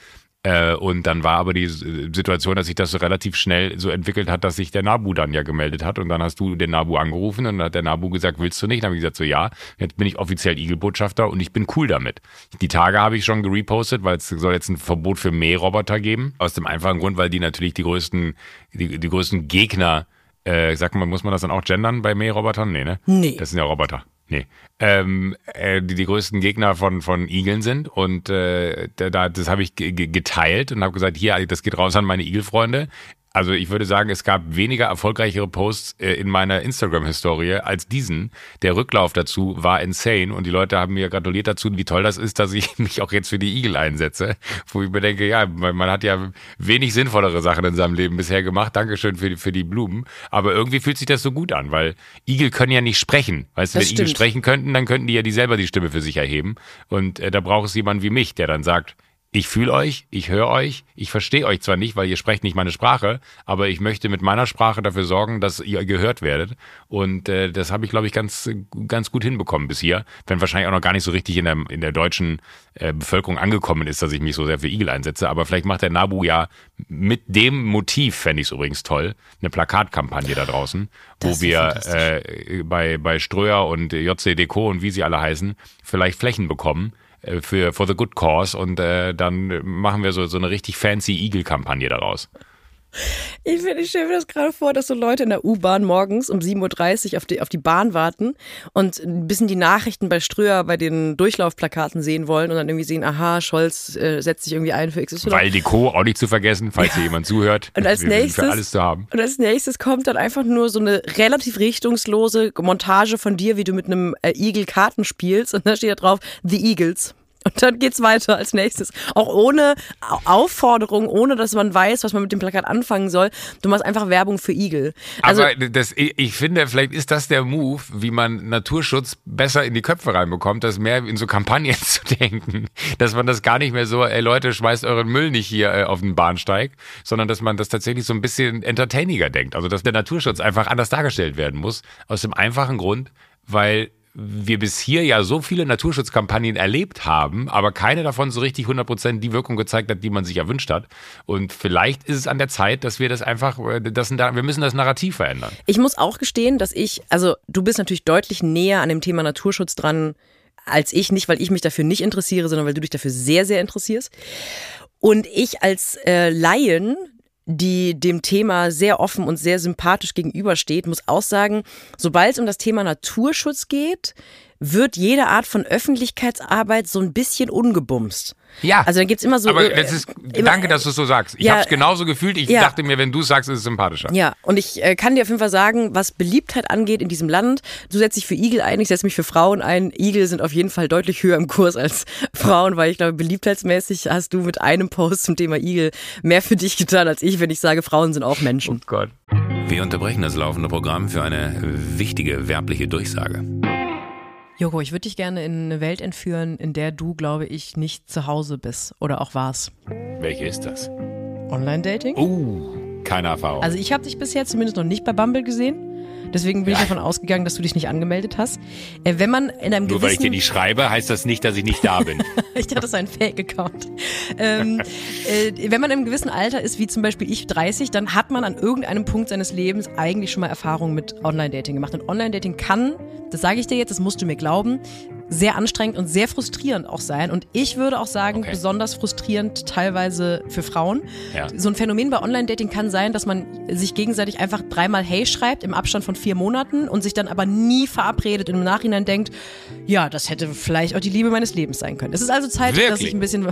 Äh, und dann war aber die S- Situation, dass sich das so relativ schnell so entwickelt hat, dass sich der Nabu dann ja gemeldet hat. Und dann hast du den Nabu angerufen und dann hat der Nabu gesagt, willst du nicht? Dann habe ich gesagt, so ja, jetzt bin ich offiziell Igelbotschafter und ich bin cool damit. Die Tage habe ich schon gerepostet, weil es soll jetzt ein Verbot für Mähroboter geben. Aus dem einfachen Grund, weil die natürlich die größten, die, die größten Gegner, äh, sag mal, muss man das dann auch gendern bei Mährobotern? Nee, ne? Nee. Das sind ja Roboter. Nee. Ähm, äh, die die größten Gegner von, von Igeln sind. Und äh, da, da, das habe ich ge- ge- geteilt und habe gesagt, hier, das geht raus an meine Igelfreunde. Also ich würde sagen, es gab weniger erfolgreichere Posts äh, in meiner Instagram-Historie als diesen. Der Rücklauf dazu war insane und die Leute haben mir gratuliert dazu, wie toll das ist, dass ich mich auch jetzt für die Igel einsetze. Wo ich mir denke, ja, man, hat ja wenig sinnvollere Sachen in seinem Leben bisher gemacht. Dankeschön für die, für die Blumen. Aber irgendwie fühlt sich das so gut an, weil Igel können ja nicht sprechen. Weißt du, wenn Igel stimmt. sprechen könnten, dann könnten die ja die selber die Stimme für sich erheben. Und äh, da braucht es jemanden wie mich, der dann sagt, ich fühle euch, ich höre euch, ich verstehe euch zwar nicht, weil ihr sprecht nicht meine Sprache, aber ich möchte mit meiner Sprache dafür sorgen, dass ihr gehört werdet. Und äh, das habe ich, glaube ich, ganz, ganz gut hinbekommen bis hier. Wenn wahrscheinlich auch noch gar nicht so richtig in der, in der deutschen äh, Bevölkerung angekommen ist, dass ich mich so sehr für Igel einsetze. Aber vielleicht macht der Nabu ja mit dem Motiv, fände ich es übrigens toll, eine Plakatkampagne da draußen, Das wo wir äh, bei, bei Ströer und JC Deco und wie sie alle heißen, vielleicht Flächen bekommen für for the good cause und äh, dann machen wir so, so eine richtig fancy Igel-Kampagne daraus. Ich, find, ich stelle mir das gerade vor, dass so Leute in der U-Bahn morgens um 7.30 Uhr auf die, auf die Bahn warten und ein bisschen die Nachrichten bei Ströer bei den Durchlaufplakaten sehen wollen und dann irgendwie sehen, aha, Scholz äh, setzt sich irgendwie ein für XY. Weil Deco auch nicht zu vergessen, falls hier jemand zuhört. Und als nächstes- für alles zu haben. Und als nächstes kommt dann einfach nur so eine relativ richtungslose Montage von dir, wie du mit einem äh, Igel Karten spielst und da steht da drauf The Eagles. Und dann geht's weiter als nächstes. Auch ohne Aufforderung, ohne dass man weiß, was man mit dem Plakat anfangen soll. Du machst einfach Werbung für Igel. Also, Aber das, ich finde, vielleicht ist das der Move, wie man Naturschutz besser in die Köpfe reinbekommt, das mehr in so Kampagnen zu denken. Dass man das gar nicht mehr so, ey Leute, schmeißt euren Müll nicht hier äh, auf den Bahnsteig, sondern dass man das tatsächlich so ein bisschen entertainiger denkt. Also dass der Naturschutz einfach anders dargestellt werden muss. Aus dem einfachen Grund, weil wir bis hier ja so viele Naturschutzkampagnen erlebt haben, aber keine davon so richtig 100% die Wirkung gezeigt hat, die man sich erwünscht hat. Und vielleicht ist es an der Zeit, dass wir das einfach, äh, das, wir müssen das Narrativ verändern. Ich muss auch gestehen, dass ich, also du bist natürlich deutlich näher an dem Thema Naturschutz dran als ich, nicht weil ich mich dafür nicht interessiere, sondern weil du dich dafür sehr, sehr interessierst. Und ich als äh, Laien, die dem Thema sehr offen und sehr sympathisch gegenübersteht, muss auch sagen, sobald es um das Thema Naturschutz geht, wird jede Art von Öffentlichkeitsarbeit so ein bisschen ungebumst. Ja. Also dann gibt's immer so. Aber das ist, immer, danke, dass du es so sagst. Ich ja, habe es genauso gefühlt. Ich ja. dachte mir, wenn du sagst, ist es sympathischer. Ja, und ich äh, kann dir auf jeden Fall sagen, was Beliebtheit angeht in diesem Land, du setzt dich für Igel ein, ich setze mich für Frauen ein. Igel sind auf jeden Fall deutlich höher im Kurs als Frauen, weil ich glaube, beliebtheitsmäßig hast du mit einem Post zum Thema Igel mehr für dich getan als ich, wenn ich sage, Frauen sind auch Menschen. Oh Gott. Wir unterbrechen das laufende Programm für eine wichtige werbliche Durchsage. Joko, ich würde dich gerne in eine Welt entführen, in der du, glaube ich, nicht zu Hause bist oder auch warst. Welche ist das? Online-Dating? Oh, keine Erfahrung. Also ich habe dich bisher zumindest noch nicht bei Bumble gesehen. Deswegen bin ja. ich davon ausgegangen, dass du dich nicht angemeldet hast. Äh, wenn man in einem Nur weil ich dir nicht schreibe, heißt das nicht, dass ich nicht da bin. ich dachte, das ist ein Fake-Account. ähm, äh, wenn man in einem gewissen Alter ist, wie zum Beispiel ich 30, dann hat man an irgendeinem Punkt seines Lebens eigentlich schon mal Erfahrungen mit Online-Dating gemacht. Und Online-Dating kann, das sage ich dir jetzt, das musst du mir glauben, sehr anstrengend und sehr frustrierend auch sein. Und ich würde auch sagen, okay. besonders frustrierend teilweise für Frauen. Ja. So ein Phänomen bei Online-Dating kann sein, dass man sich gegenseitig einfach dreimal Hey schreibt im Abstand von vier Monaten und sich dann aber nie verabredet und im Nachhinein denkt, ja, das hätte vielleicht auch die Liebe meines Lebens sein können. Es ist also Zeit, Wirklich? dass ich ein bisschen,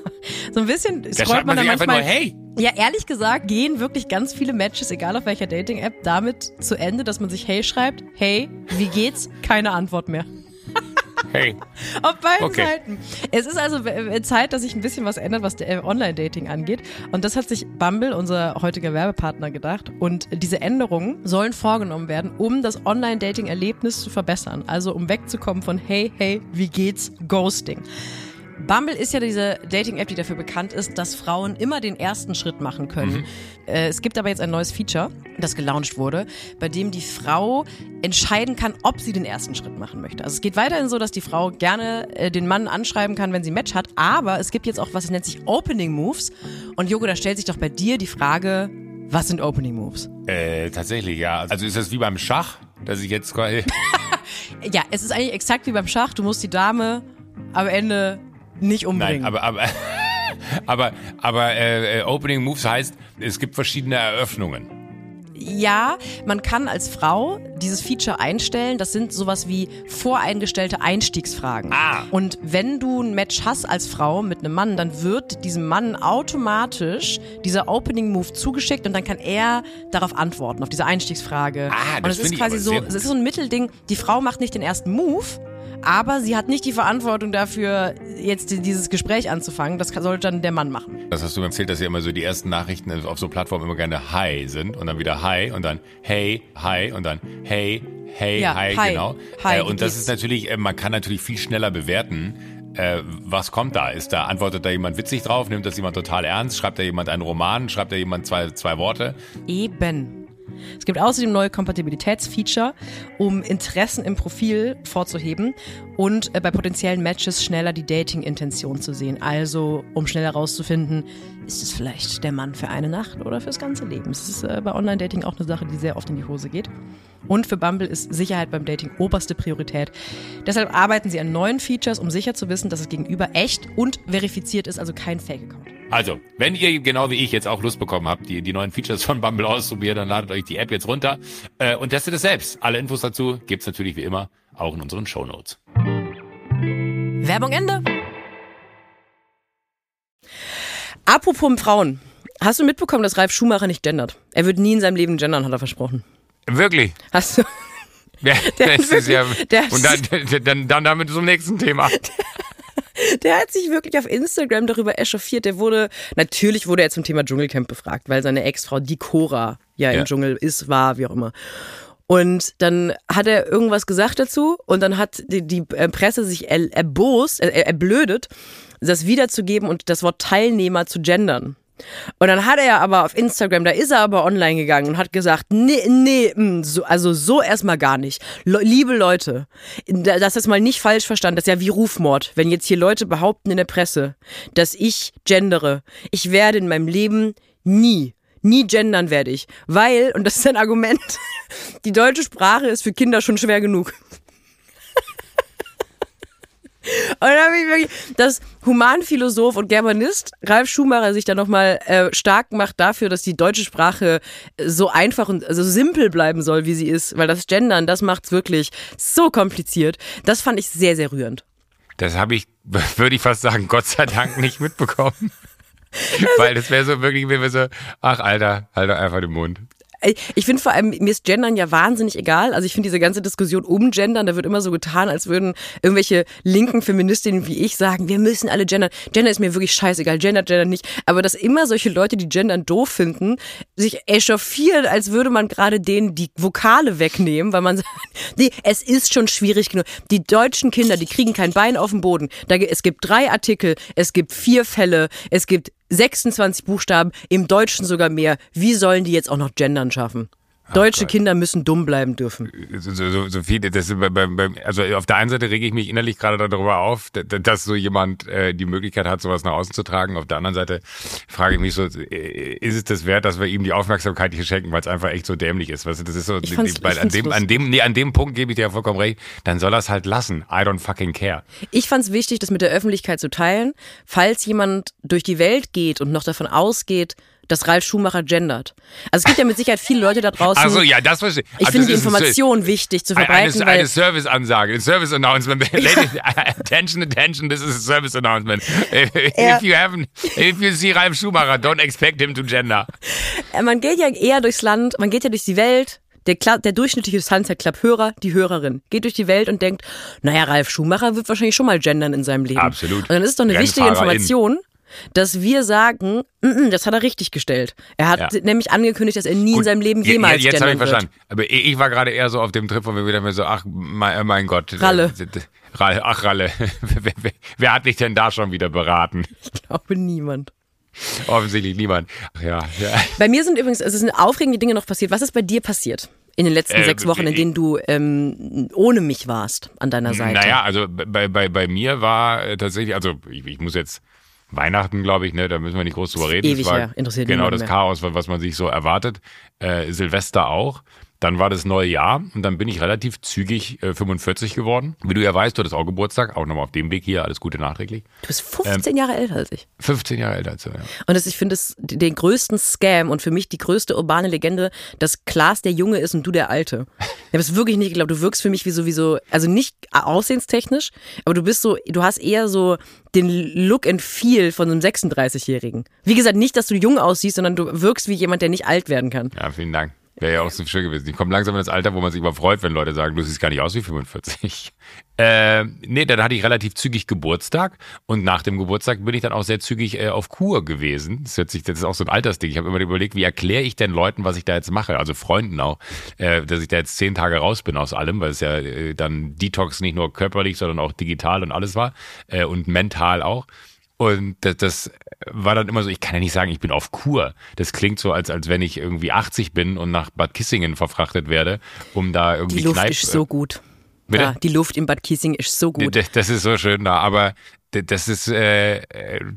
so ein bisschen scrollt man, man dann manchmal. Nur, hey. Ja, ehrlich gesagt gehen wirklich ganz viele Matches, egal auf welcher Dating-App, damit zu Ende, dass man sich Hey schreibt, Hey, wie geht's? Keine Antwort mehr. Hey. Auf beiden okay. Seiten. Es ist also Zeit, dass sich ein bisschen was ändert, was äh, Online-Dating angeht. Und das hat sich Bumble, unser heutiger Werbepartner, gedacht. Und diese Änderungen sollen vorgenommen werden, um das Online-Dating-Erlebnis zu verbessern. Also um wegzukommen von Hey, hey, wie geht's? Ghosting. Bumble ist ja diese Dating-App, die dafür bekannt ist, dass Frauen immer den ersten Schritt machen können. Mhm. Äh, es gibt aber jetzt ein neues Feature, das gelauncht wurde, bei dem die Frau entscheiden kann, ob sie den ersten Schritt machen möchte. Also es geht weiterhin so, dass die Frau gerne äh, den Mann anschreiben kann, wenn sie Match hat, aber es gibt jetzt auch was, das nennt sich Opening Moves. Und Jogo, da stellt sich doch bei dir die Frage, was sind Opening Moves? Äh, tatsächlich, ja. Also ist das wie beim Schach, dass ich jetzt quasi... ja, es ist eigentlich exakt wie beim Schach. Du musst die Dame am Ende nicht umbringen. Nein, aber, aber, aber, aber äh, Opening Moves heißt, es gibt verschiedene Eröffnungen. Ja, man kann als Frau dieses Feature einstellen. Das sind sowas wie voreingestellte Einstiegsfragen. Ah. Und wenn du ein Match hast als Frau mit einem Mann, dann wird diesem Mann automatisch dieser Opening Move zugeschickt und dann kann er darauf antworten, auf diese Einstiegsfrage. Ah, das und es ist quasi so, es ist so ein Mittelding. Die Frau macht nicht den ersten Move, aber sie hat nicht die Verantwortung dafür, jetzt dieses Gespräch anzufangen. Das sollte dann der Mann machen. Das hast du mir erzählt, dass ja immer so die ersten Nachrichten auf so Plattformen immer gerne Hi sind und dann wieder Hi und dann Hey, Hi und dann Hey, Hey, ja, Hi, hi, genau. Hi, äh, und das ist natürlich, äh, man kann natürlich viel schneller bewerten. Äh, was kommt da? Ist da, antwortet da jemand witzig drauf? Nimmt das jemand total ernst? Schreibt da jemand einen Roman? Schreibt da jemand zwei, zwei Worte? Eben. Es gibt außerdem neue Kompatibilitätsfeature, um Interessen im Profil vorzuheben und äh, bei potenziellen Matches schneller die Dating-Intention zu sehen. Also, um schneller herauszufinden, ist es vielleicht der Mann für eine Nacht oder fürs ganze Leben. Es ist äh, bei Online-Dating auch eine Sache, die sehr oft in die Hose geht. Und für Bumble ist Sicherheit beim Dating oberste Priorität. Deshalb arbeiten sie an neuen Features, um sicher zu wissen, dass es gegenüber echt und verifiziert ist, also kein Fake-Account. Also, wenn ihr genau wie ich jetzt auch Lust bekommen habt, die, die neuen Features von Bumble auszuprobieren, dann ladet euch die App jetzt runter äh, und testet es selbst. Alle Infos dazu gibt's natürlich wie immer auch in unseren Show Notes. Werbung Ende. Apropos Frauen. Hast du mitbekommen, dass Ralf Schumacher nicht gendert? Er wird nie in seinem Leben gendern, hat er versprochen. Wirklich? Hast du? Ja, das ist ja, und dann, dann, dann damit zum nächsten Thema. Der hat sich wirklich auf Instagram darüber echauffiert. Der wurde, natürlich wurde er zum Thema Dschungelcamp befragt, weil seine Ex-Frau die Cora ja, Ja. im Dschungel ist, war, wie auch immer. Und dann hat er irgendwas gesagt dazu und dann hat die, die äh, Presse sich er, erbost, er, erblödet, das wiederzugeben und das Wort Teilnehmer zu gendern. Und dann hat er aber auf Instagram, da ist er aber online gegangen und hat gesagt, nee, nee, mm, so, also so erstmal gar nicht. Le liebe Leute, da- das ist mal nicht falsch verstanden, das ist ja wie Rufmord, wenn jetzt hier Leute behaupten in der Presse, dass ich gendere. Ich werde in meinem Leben nie, nie gendern werde ich, weil, und das ist ein Argument, die deutsche Sprache ist für Kinder schon schwer genug. Und dann habe ich wirklich, dass Humanphilosoph und Germanist Ralf Schumacher sich da nochmal äh, stark macht dafür, dass die deutsche Sprache so einfach und so simpel bleiben soll, wie sie ist. Weil das Gendern, das macht's wirklich so kompliziert. Das fand ich sehr, sehr rührend. Das habe ich, würde ich fast sagen, Gott sei Dank nicht mitbekommen. Weil das wäre so wirklich, wäre so, ach Alter, halt doch einfach den Mund. Ich finde vor allem, mir ist Gendern ja wahnsinnig egal. Also ich finde diese ganze Diskussion um Gendern, da wird immer so getan, als würden irgendwelche linken Feministinnen wie ich sagen, wir müssen alle gendern. Gender ist mir wirklich scheißegal, Gender, Gender nicht. Aber dass immer solche Leute, die Gendern doof finden, sich echauffieren, als würde man gerade denen die Vokale wegnehmen, weil man sagt, nee, es ist schon schwierig genug. Die deutschen Kinder, die kriegen kein Bein auf dem Boden. Da, es gibt drei Artikel, es gibt vier Fälle, es gibt 26 Buchstaben, im Deutschen sogar mehr. Wie sollen die jetzt auch noch gendern schaffen? Deutsche. Kinder müssen dumm bleiben dürfen. so, so, so, viel, das also auf der einen Seite rege ich mich innerlich gerade darüber auf, da- da- dass so jemand äh, die Möglichkeit hat, sowas nach außen zu tragen. Auf der anderen Seite frage ich mich so, äh, ist es das wert, dass wir ihm die Aufmerksamkeit hier schenken, weil es einfach echt so dämlich ist. Weißt du, das ist so, Ich fand's- weil ich an dem, an dem, nee, an dem Punkt gebe ich dir ja vollkommen recht, dann soll er es halt lassen. I don't fucking care. Ich fand es wichtig, das mit der Öffentlichkeit zu teilen, falls jemand durch die Welt geht und noch davon ausgeht, dass Ralf Schumacher gendert. Also es gibt ja mit Sicherheit viele Leute da draußen. Also ja, das verstehe ich Ah, finde das die ist ein- Information wichtig zu verbreiten, eine, eine Service-Ansage, ein Service-Announcement. Ladies, attention, attention, this is a Service-Announcement. Ja. If you haven't, if you see Ralf Schumacher, don't expect him to gender. Äh, man geht ja eher durchs Land, man geht ja durch die Welt. Der, Cla- der durchschnittliche Sunset Club Hörer, die Hörerin, geht durch die Welt und denkt, naja, Ralf Schumacher wird wahrscheinlich schon mal gendern in seinem Leben. Absolut. Und dann ist es doch eine wichtige. Information, dass wir sagen, "Mm, das hat er richtig gestellt. Er hat Ja. nämlich angekündigt, dass er nie in Gut, seinem Leben je- jemals Jetzt habe ich gendern wird. verstanden. Aber ich war gerade eher so auf dem Trip, wo wir wieder mir so, ach mein, äh, mein Gott. Ralle. Äh, Ralle, ach Ralle. wer, wer, wer hat dich denn da schon wieder beraten? Ich glaube niemand. Offensichtlich niemand. Ach ja, ja. Bei mir sind übrigens, es sind aufregende Dinge noch passiert. Was ist bei dir passiert in den letzten Äh, sechs Wochen, in denen du ähm, ohne mich warst an deiner Seite? Naja, also bei, bei, bei mir war äh, tatsächlich, also ich, ich muss jetzt Weihnachten, glaube ich, ne, da müssen wir nicht groß drüber reden. ewig Das war her, interessiert Genau das mehr. Chaos, was man sich so erwartet. Äh, Silvester auch. Dann war das neue Jahr und dann bin ich relativ zügig äh, 45 geworden. Wie du ja weißt, du hattest auch Geburtstag, auch nochmal auf dem Weg hier, alles Gute nachträglich. Du bist Ähm, 15 Jahre älter als ich. 15 Jahre älter als du, ja. Und das, ich finde es den größten Scam und für mich die größte urbane Legende, dass Klaas der Junge ist und du der Alte. Ich habe es wirklich nicht geglaubt. Du wirkst für mich wie sowieso, also nicht aussehenstechnisch, aber du bist so, du hast eher so den Look and Feel von einem 36-Jährigen. Wie gesagt, nicht, dass du jung aussiehst, sondern du wirkst wie jemand, der nicht alt werden kann. Ja, vielen Dank. Wäre ja auch so schön gewesen. Ich komme langsam in das Alter, wo man sich immer freut, wenn Leute sagen, du siehst gar nicht aus wie 45. Äh, nee, dann hatte ich relativ zügig Geburtstag und nach dem Geburtstag bin ich dann auch sehr zügig äh, auf Kur gewesen. Das, hört sich, das ist auch so ein Altersding. Ich habe immer überlegt, wie erkläre ich denn Leuten, was ich da jetzt mache, also Freunden auch, äh, dass ich da jetzt zehn Tage raus bin aus allem, weil es ja äh, dann Detox nicht nur körperlich, sondern auch digital und alles war äh, und mental auch. Und das, das war dann immer so, ich kann ja nicht sagen, ich bin auf Kur. Das klingt so, als, als wenn ich irgendwie 80 bin und nach Bad Kissingen verfrachtet werde, um da irgendwie Die Luft Kneipp- ist so gut. Bitte? Ja, die Luft im Bad Kiessing ist so gut. Das ist so schön da, aber das ist äh,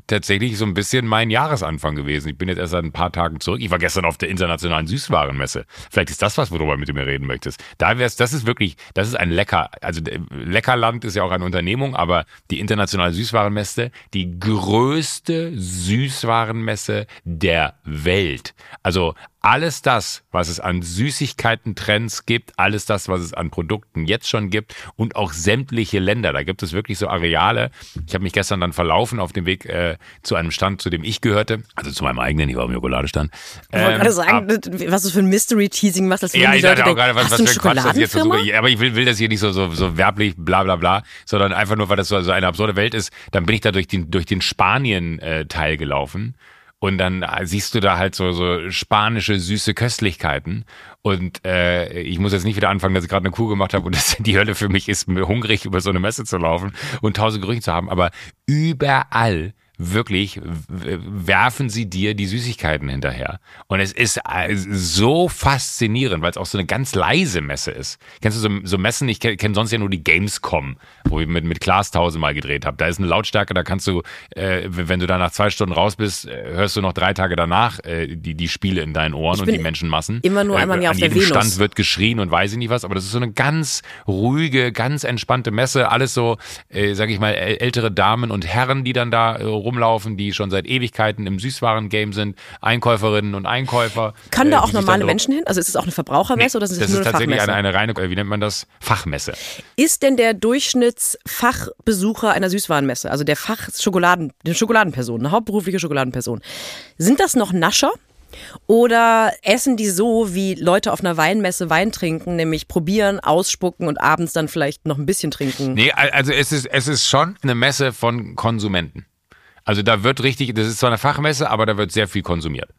tatsächlich so ein bisschen mein Jahresanfang gewesen. Ich bin jetzt erst seit ein paar Tagen zurück. Ich war gestern auf der internationalen Süßwarenmesse. Vielleicht ist das was, worüber du mit mir reden möchtest. Da wär's, das ist wirklich, das ist ein lecker, also Leckerland ist ja auch eine Unternehmung, aber die internationale Süßwarenmesse, die größte Süßwarenmesse der Welt. Also alles das, was es an Süßigkeiten-Trends gibt, alles das, was es an Produkten jetzt schon gibt und auch sämtliche Länder. Da gibt es wirklich so Areale. Ich habe mich gestern dann verlaufen auf dem Weg äh, zu einem Stand, zu dem ich gehörte, also zu meinem eigenen, ich war im Schokoladestand. Ich wollte Ähm, gerade sagen, was du für ein Mystery-Teasing machst, als wenn ja, die ich Leute dachte auch denken, gerade, was, was für Quatsch das jetzt Schokoladenfirma? aber ich will, will das hier nicht so, so, so werblich, bla bla bla, sondern einfach nur, weil das so, so eine absurde Welt ist. Dann bin ich da durch den, durch den Spanien-Teil gelaufen. Und dann äh, siehst du da halt so, so spanische süße Köstlichkeiten. Und äh, ich muss jetzt nicht wieder anfangen, dass ich gerade eine Kuh gemacht habe und das die Hölle für mich ist, hungrig über so eine Messe zu laufen und tausend Gerüche zu haben. Aber überall wirklich werfen sie dir die Süßigkeiten hinterher. Und es ist äh, so faszinierend, weil es auch so eine ganz leise Messe ist. Kennst du so, so Messen? Ich kenne kenn sonst ja nur die Gamescom, wo ich mit, mit Klaas tausendmal gedreht habe. Da ist eine Lautstärke, da kannst du, äh, wenn du da nach zwei Stunden raus bist, äh, hörst du noch drei Tage danach äh, die, die Spiele in deinen Ohren und die Menschenmassen. immer nur einmal im Jahr An auf der Venus. Stand wird geschrien und weiß ich nicht was, aber das ist so eine ganz ruhige, ganz entspannte Messe. Alles so, äh, sag ich mal, äl- ältere Damen und Herren, die dann da äh, rumlaufen, die schon seit Ewigkeiten im Süßwaren-Game sind, Einkäuferinnen und Einkäufer. Können äh, da die auch normale Menschen hin? Also ist es auch eine Verbrauchermesse oder ist es das nur ist eine tatsächlich eine, eine reine, äh, wie nennt man das? Fachmesse. Ist denn der Durchschnittsfachbesucher einer Süßwarenmesse, also der Fachschokoladen, eine Schokoladenperson, eine hauptberufliche Schokoladenperson, sind das noch Nascher? Oder essen die so, wie Leute auf einer Weinmesse Wein trinken, nämlich probieren, ausspucken und abends dann vielleicht noch ein bisschen trinken? Nee, al- also es ist, es ist schon eine Messe von Konsumenten. Also da wird richtig, das ist zwar eine Fachmesse, aber da wird sehr viel konsumiert.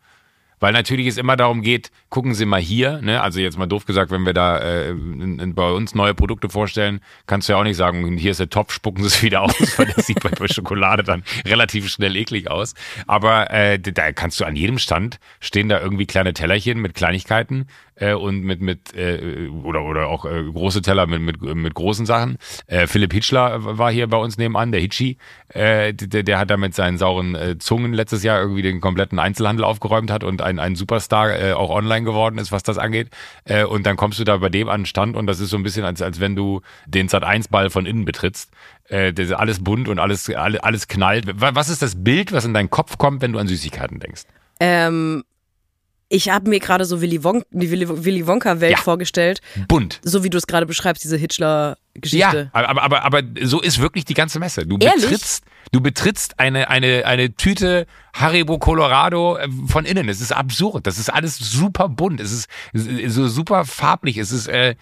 Weil natürlich es immer darum geht, gucken Sie mal hier, ne? also jetzt mal doof gesagt, wenn wir da äh, in, in, bei uns neue Produkte vorstellen, kannst du ja auch nicht sagen, hier ist der Topf, spucken Sie es wieder aus, weil das sieht bei, bei Schokolade dann relativ schnell eklig aus. Aber äh, da kannst du an jedem Stand stehen da irgendwie kleine Tellerchen mit Kleinigkeiten äh, und mit mit äh, oder oder auch äh, große Teller mit mit mit großen Sachen. Äh, Philipp Hitschler war hier bei uns nebenan, der Hitschi, äh, der, der hat da mit seinen sauren äh, Zungen letztes Jahr irgendwie den kompletten Einzelhandel aufgeräumt hat und ein ein Superstar äh, auch online geworden ist, was das angeht. Äh, und dann kommst du da bei dem an den Stand und das ist so ein bisschen als als wenn du den Sat 1 Ball von innen betrittst. Äh, das ist alles bunt und alles alles, knallt. Wa- Was ist das Bild, was in deinen Kopf kommt, wenn du an Süßigkeiten denkst? Ähm, ich habe mir gerade so Willy, Won die Willy, Willy Wonka-Welt Ja. vorgestellt, Bunt. so wie du es gerade beschreibst, diese Hitchler-Geschichte. Ja, aber, aber, aber so ist wirklich die ganze Messe. Du Ehrlich? betrittst, du betrittst eine, eine, eine Tüte Haribo Colorado äh, von innen. Es ist absurd. Das ist alles super bunt. Es ist so super farblich. Es ist, äh,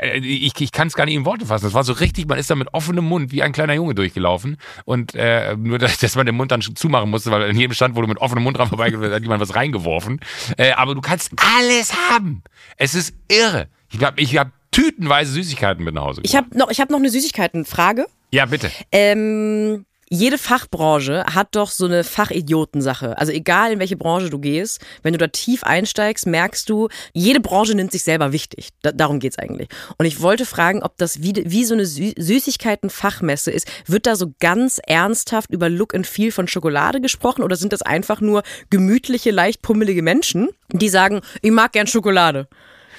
äh, ich, ich kann es gar nicht in Worte fassen. Das war so richtig, man ist da mit offenem Mund wie ein kleiner Junge durchgelaufen. Und äh, nur, dass, man den Mund dann zumachen musste, weil in jedem Stand, wo du mit offenem Mund dran vorbeigehst, hat jemand was reingeworfen. Äh, aber du kannst alles haben. Es ist irre. Ich habe ich hab tütenweise Süßigkeiten mit nach Hause Ich habe noch, ich hab noch eine Süßigkeitenfrage. ja, bitte. Ähm, jede Fachbranche hat doch so eine Fachidiotensache. Also egal in welche Branche du gehst, wenn du da tief einsteigst, merkst du, jede Branche nimmt sich selber wichtig. Da, darum geht's eigentlich. Und ich wollte fragen, ob das wie, wie so eine Sü Süßigkeiten-Fachmesse ist. Wird da so ganz ernsthaft über Look and Feel von Schokolade gesprochen oder sind das einfach nur gemütliche, leicht pummelige Menschen, die sagen, ich mag gern Schokolade?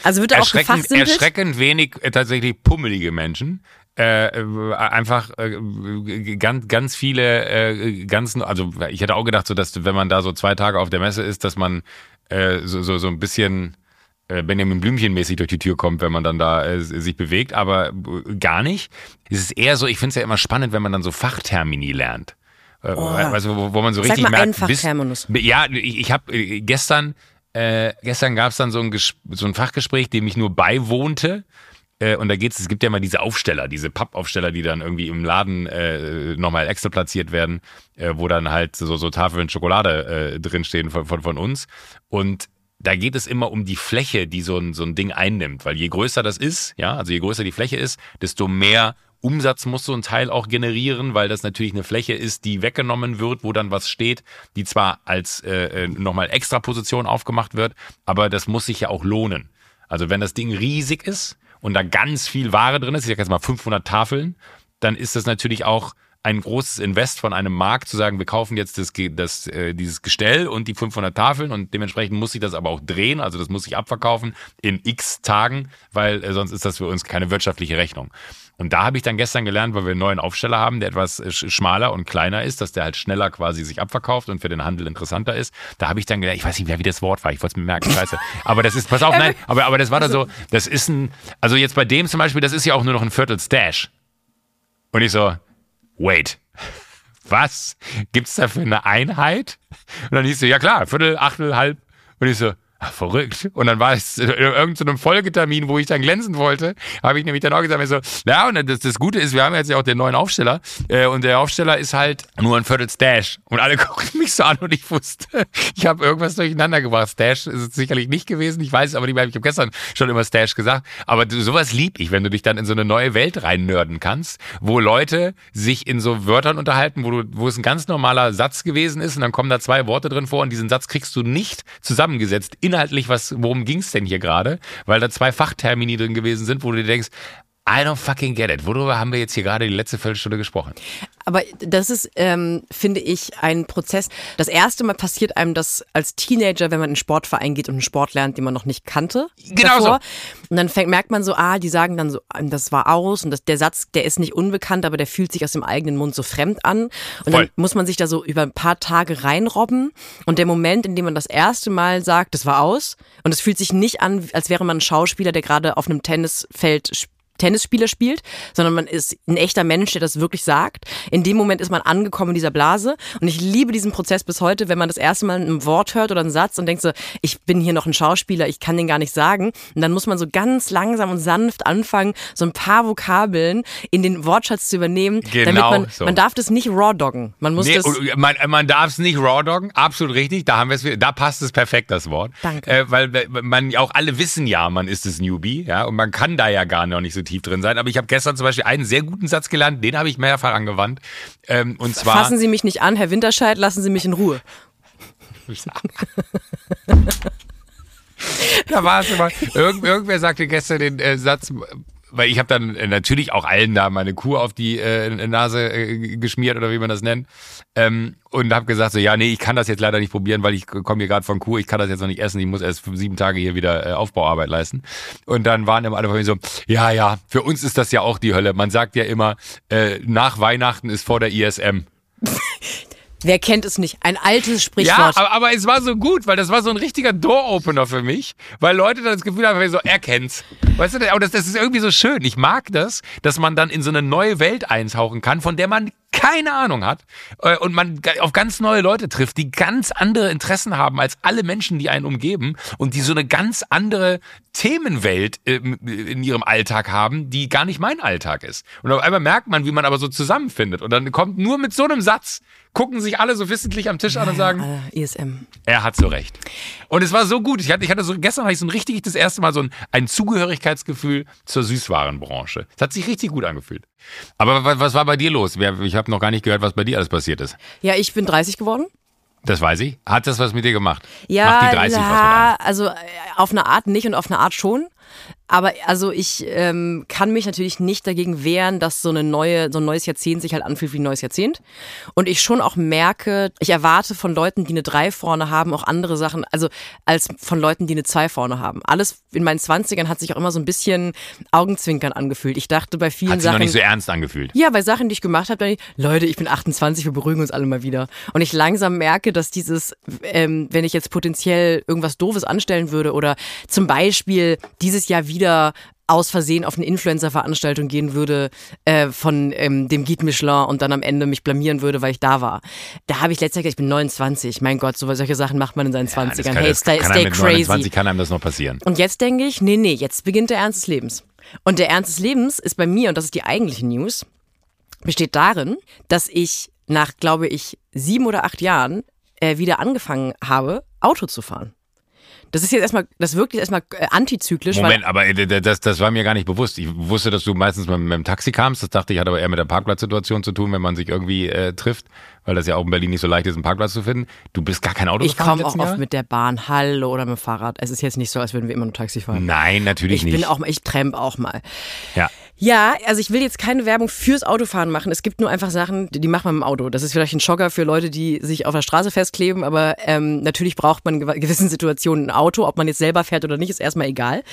Also wird da auch Erschreckend, gefachsimpelt? erschreckend wenig äh, tatsächlich pummelige Menschen. Äh, äh, einfach äh, ganz, ganz viele, äh, ganz, also ich hätte auch gedacht, so dass wenn man da so zwei Tage auf der Messe ist, dass man äh, so, so, so ein bisschen äh, Benjamin Blümchen mäßig durch die Tür kommt, wenn man dann da äh, sich bewegt, aber äh, gar nicht. Es ist eher so, ich finde es ja immer spannend, wenn man dann so Fachtermini lernt. Äh, also, wo, wo man so Sag richtig mal merkt, einen Fachterminus. ja, ich, ich habe gestern, äh, gestern gab es dann so ein, so ein Fachgespräch, dem ich nur beiwohnte. Äh, und da geht's, es gibt ja mal diese Aufsteller, diese Pappaufsteller, die dann irgendwie im Laden äh, nochmal extra platziert werden, äh, wo dann halt so, so Tafeln Schokolade äh, drinstehen von, von, von uns. Und da geht es immer um die Fläche, die so ein, so ein Ding einnimmt. Weil je größer das ist, ja, also je größer die Fläche ist, desto mehr Umsatz muss so ein Teil auch generieren, weil das natürlich eine Fläche ist, die weggenommen wird, wo dann was steht, die zwar als äh, äh, nochmal extra Position aufgemacht wird, aber das muss sich ja auch lohnen. Also wenn das Ding riesig ist und da ganz viel Ware drin ist, ich sag jetzt mal 500 Tafeln, dann ist das natürlich auch ein großes Invest von einem Markt zu sagen, wir kaufen jetzt das, das, äh, dieses Gestell und die 500 Tafeln und dementsprechend muss sich das aber auch drehen, also das muss sich abverkaufen in x Tagen, weil äh, sonst ist das für uns keine wirtschaftliche Rechnung. Und da habe ich dann gestern gelernt, weil wir einen neuen Aufsteller haben, der etwas äh, schmaler und kleiner ist, dass der halt schneller quasi sich abverkauft und für den Handel interessanter ist. Da habe ich dann gelernt, ich weiß nicht mehr, wie das Wort war, ich wollte es mir merken, scheiße. Aber das ist, pass auf, nein, aber, aber das war da so, das ist ein, also jetzt bei dem zum Beispiel, das ist ja auch nur noch ein Viertel Stash. Und ich so, wait. Was? Gibt's dafür eine Einheit? Und dann hieß so, ja klar, Viertel, Achtel, halb. Und ich so, Ach, verrückt. Und dann war es in irgendeinem Folgetermin, wo ich dann glänzen wollte, habe ich nämlich dann auch gesagt, so, ja, und das, das Gute ist, wir haben jetzt ja auch den neuen Aufsteller äh, und der Aufsteller ist halt nur ein Viertel Stash. Und alle gucken mich so an und ich wusste, ich habe irgendwas durcheinander gebracht. Stash ist es sicherlich nicht gewesen, ich weiß es aber nicht mehr, ich habe gestern schon immer Stash gesagt, aber sowas lieb ich, wenn du dich dann in so eine neue Welt reinnörden kannst, wo Leute sich in so Wörtern unterhalten, wo, du, wo es ein ganz normaler Satz gewesen ist und dann kommen da zwei Worte drin vor und diesen Satz kriegst du nicht zusammengesetzt inhaltlich, was, worum ging's denn hier gerade? Weil da zwei Fachtermini drin gewesen sind, wo du dir denkst, I don't fucking get it. Worüber haben wir jetzt hier gerade die letzte Viertelstunde gesprochen? Aber das ist, ähm, finde ich, ein Prozess. Das erste Mal passiert einem das als Teenager, wenn man in einen Sportverein geht und einen Sport lernt, den man noch nicht kannte. Genau davor. so. Und dann fängt, merkt man so, ah, die sagen dann so, das war aus und das, der Satz, der ist nicht unbekannt, aber der fühlt sich aus dem eigenen Mund so fremd an. Und Voll. dann muss man sich da so über ein paar Tage reinrobben. Und der Moment, in dem man das erste Mal sagt, das war aus, und es fühlt sich nicht an, als wäre man ein Schauspieler, der gerade auf einem Tennisfeld spielt Tennisspieler spielt, sondern man ist ein echter Mensch, der das wirklich sagt. In dem Moment ist man angekommen in dieser Blase. Und ich liebe diesen Prozess bis heute, wenn man das erste Mal ein Wort hört oder einen Satz und denkt so, ich bin hier noch ein Schauspieler, ich kann den gar nicht sagen. Und dann muss man so ganz langsam und sanft anfangen, so ein paar Vokabeln in den Wortschatz zu übernehmen. Genau damit man, so. man darf das nicht raw doggen. Man muss Nee, das. und man, man darf es nicht raw doggen, absolut richtig. Da haben wir es, da passt es perfekt das Wort. Danke. Äh, weil äh, man auch alle wissen ja, man ist das Newbie, ja, und man kann da ja gar noch nicht so tief drin sein. Aber ich habe gestern zum Beispiel einen sehr guten Satz gelernt, den habe ich mehrfach angewandt. Ähm, und zwar Fassen Sie mich nicht an, Herr Winterscheid, lassen Sie mich in Ruhe. da war es immer. Irgend, irgendwer sagte gestern den äh, Satz, weil ich habe dann äh, natürlich auch allen da meine Kuh auf die äh, Nase äh, geschmiert oder wie man das nennt. Ähm, und habe gesagt so, ja, nee, ich kann das jetzt leider nicht probieren, weil ich komme hier gerade von Kuh, ich kann das jetzt noch nicht essen, ich muss erst für sieben Tage hier wieder äh, Aufbauarbeit leisten. Und dann waren immer alle von mir so, ja, ja, für uns ist das ja auch die Hölle. Man sagt ja immer, äh, nach Weihnachten ist vor der ISM. Wer kennt es nicht? Ein altes Ja, Sprichwort. aber, aber es war so gut, weil das war so ein richtiger Door-Opener für mich, weil Leute dann das Gefühl haben, so, er kennt's. Weißt du, aber das, das ist irgendwie so schön. Ich mag das, dass man dann in so eine neue Welt eintauchen kann, von der man keine Ahnung hat äh, und man auf ganz neue Leute trifft, die ganz andere Interessen haben als alle Menschen, die einen umgeben und die so eine ganz andere Themenwelt ähm, in ihrem Alltag haben, die gar nicht mein Alltag ist. Und auf einmal merkt man, wie man aber so zusammenfindet und dann kommt nur mit so einem Satz, gucken sich alle so wissentlich am Tisch an und sagen, Äh, ISM. er hat so recht. Und es war so gut. Ich hatte, ich hatte so, gestern hatte ich so ein richtig das erste Mal so ein, ein Zugehörigkeitsgefühl zur Süßwarenbranche. Es hat sich richtig gut angefühlt. Aber was, was war bei dir los? Ich habe noch gar nicht gehört, was bei dir alles passiert ist. Ja, ich bin 30 geworden. Das weiß ich. Hat das was mit dir gemacht? Ja, Macht die 30 was mit ja einem? also äh, auf eine Art nicht und auf eine Art schon. Aber also ich ähm, kann mich natürlich nicht dagegen wehren, dass so eine neue, so ein neues Jahrzehnt sich halt anfühlt wie ein neues Jahrzehnt. Und ich schon auch merke, ich erwarte von Leuten, die eine 3 vorne haben, auch andere Sachen, also als von Leuten, die eine 2 vorne haben. Alles in meinen 20ern hat sich auch immer so ein bisschen Augenzwinkern angefühlt. Ich dachte bei vielen Hat sich noch Sachen. nicht so ernst angefühlt. Ja, bei Sachen, die ich gemacht habe, dann, Leute, ich bin 28, wir beruhigen uns alle mal wieder. Und ich langsam merke, dass dieses, ähm, wenn ich jetzt potenziell irgendwas Doofes anstellen würde oder zum Beispiel dieses Jahr wieder aus Versehen auf eine Influencer-Veranstaltung gehen würde äh, von ähm, dem Guide Michelin und dann am Ende mich blamieren würde, weil ich da war. Da habe ich letztes Jahr gesagt, ich bin 29. Mein Gott, so, solche Sachen macht man in seinen Ja, das 20ern. kann, hey, stay, stay mit crazy. 29 kann einem das noch passieren. Und jetzt denke ich, nee, nee, jetzt beginnt der Ernst des Lebens. Und der Ernst des Lebens ist bei mir, und das ist die eigentliche News, besteht darin, dass ich nach, glaube ich, sieben oder acht Jahren äh, wieder angefangen habe, Auto zu fahren. Das ist jetzt erstmal, das wirkt jetzt erstmal äh, antizyklisch, Moment, aber äh, das, das war mir gar nicht bewusst. Ich wusste, dass du meistens mit, mit dem Taxi kamst. Das dachte ich, hat aber eher mit der Parkplatzsituation zu tun, wenn man sich irgendwie äh, trifft, weil das ja auch in Berlin nicht so leicht ist, einen Parkplatz zu finden. Du bist gar kein Auto ich komme auch letzten oft mit der Bahn, hallo, oder mit dem Fahrrad. Es ist jetzt nicht so, als würden wir immer nur Taxi fahren. Nein, natürlich ich nicht. bin auch mal, ich tramp auch mal. ja. Ja, also ich will jetzt keine Werbung fürs Autofahren machen. Es gibt nur einfach Sachen, die macht man im Auto. Das ist vielleicht ein Schocker für Leute, die sich auf der Straße festkleben, aber ähm, natürlich braucht man in gewissen Situationen ein Auto. Ob man jetzt selber fährt oder nicht, ist erstmal egal.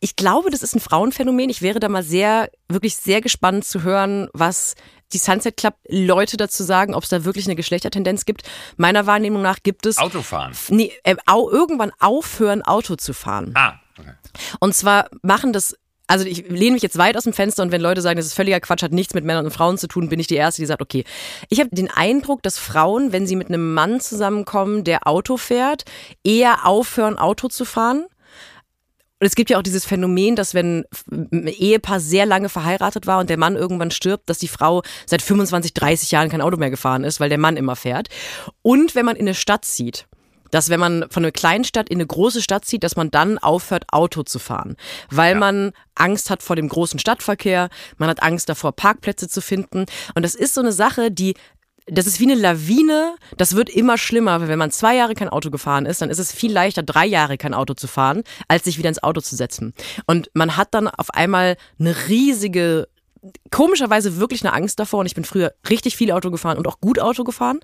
Ich glaube, das ist ein Frauenphänomen. Ich wäre da mal sehr, wirklich sehr gespannt zu hören, was die Sunset Club Leute dazu sagen, ob es da wirklich eine Geschlechtertendenz gibt. Meiner Wahrnehmung nach gibt es. Autofahren. Nee, äh, au, irgendwann aufhören, Auto zu fahren. Ah, okay. Und zwar machen das also ich lehne mich jetzt weit aus dem Fenster und wenn Leute sagen, das ist völliger Quatsch, hat nichts mit Männern und Frauen zu tun, bin ich die Erste, die sagt, okay. Ich habe den Eindruck, dass Frauen, wenn sie mit einem Mann zusammenkommen, der Auto fährt, eher aufhören, Auto zu fahren. Und es gibt ja auch dieses Phänomen, dass wenn ein Ehepaar sehr lange verheiratet war und der Mann irgendwann stirbt, dass die Frau seit 25, 30 Jahren kein Auto mehr gefahren ist, weil der Mann immer fährt. Und wenn man in eine Stadt zieht dass wenn man von einer kleinen Stadt in eine große Stadt zieht, dass man dann aufhört, Auto zu fahren, weil ja. man Angst hat vor dem großen Stadtverkehr, man hat Angst davor, Parkplätze zu finden. Und das ist so eine Sache, die das ist wie eine Lawine, das wird immer schlimmer, weil wenn man zwei Jahre kein Auto gefahren ist, dann ist es viel leichter, drei Jahre kein Auto zu fahren, als sich wieder ins Auto zu setzen. Und man hat dann auf einmal eine riesige komischerweise wirklich eine Angst davor und ich bin früher richtig viel Auto gefahren und auch gut Auto gefahren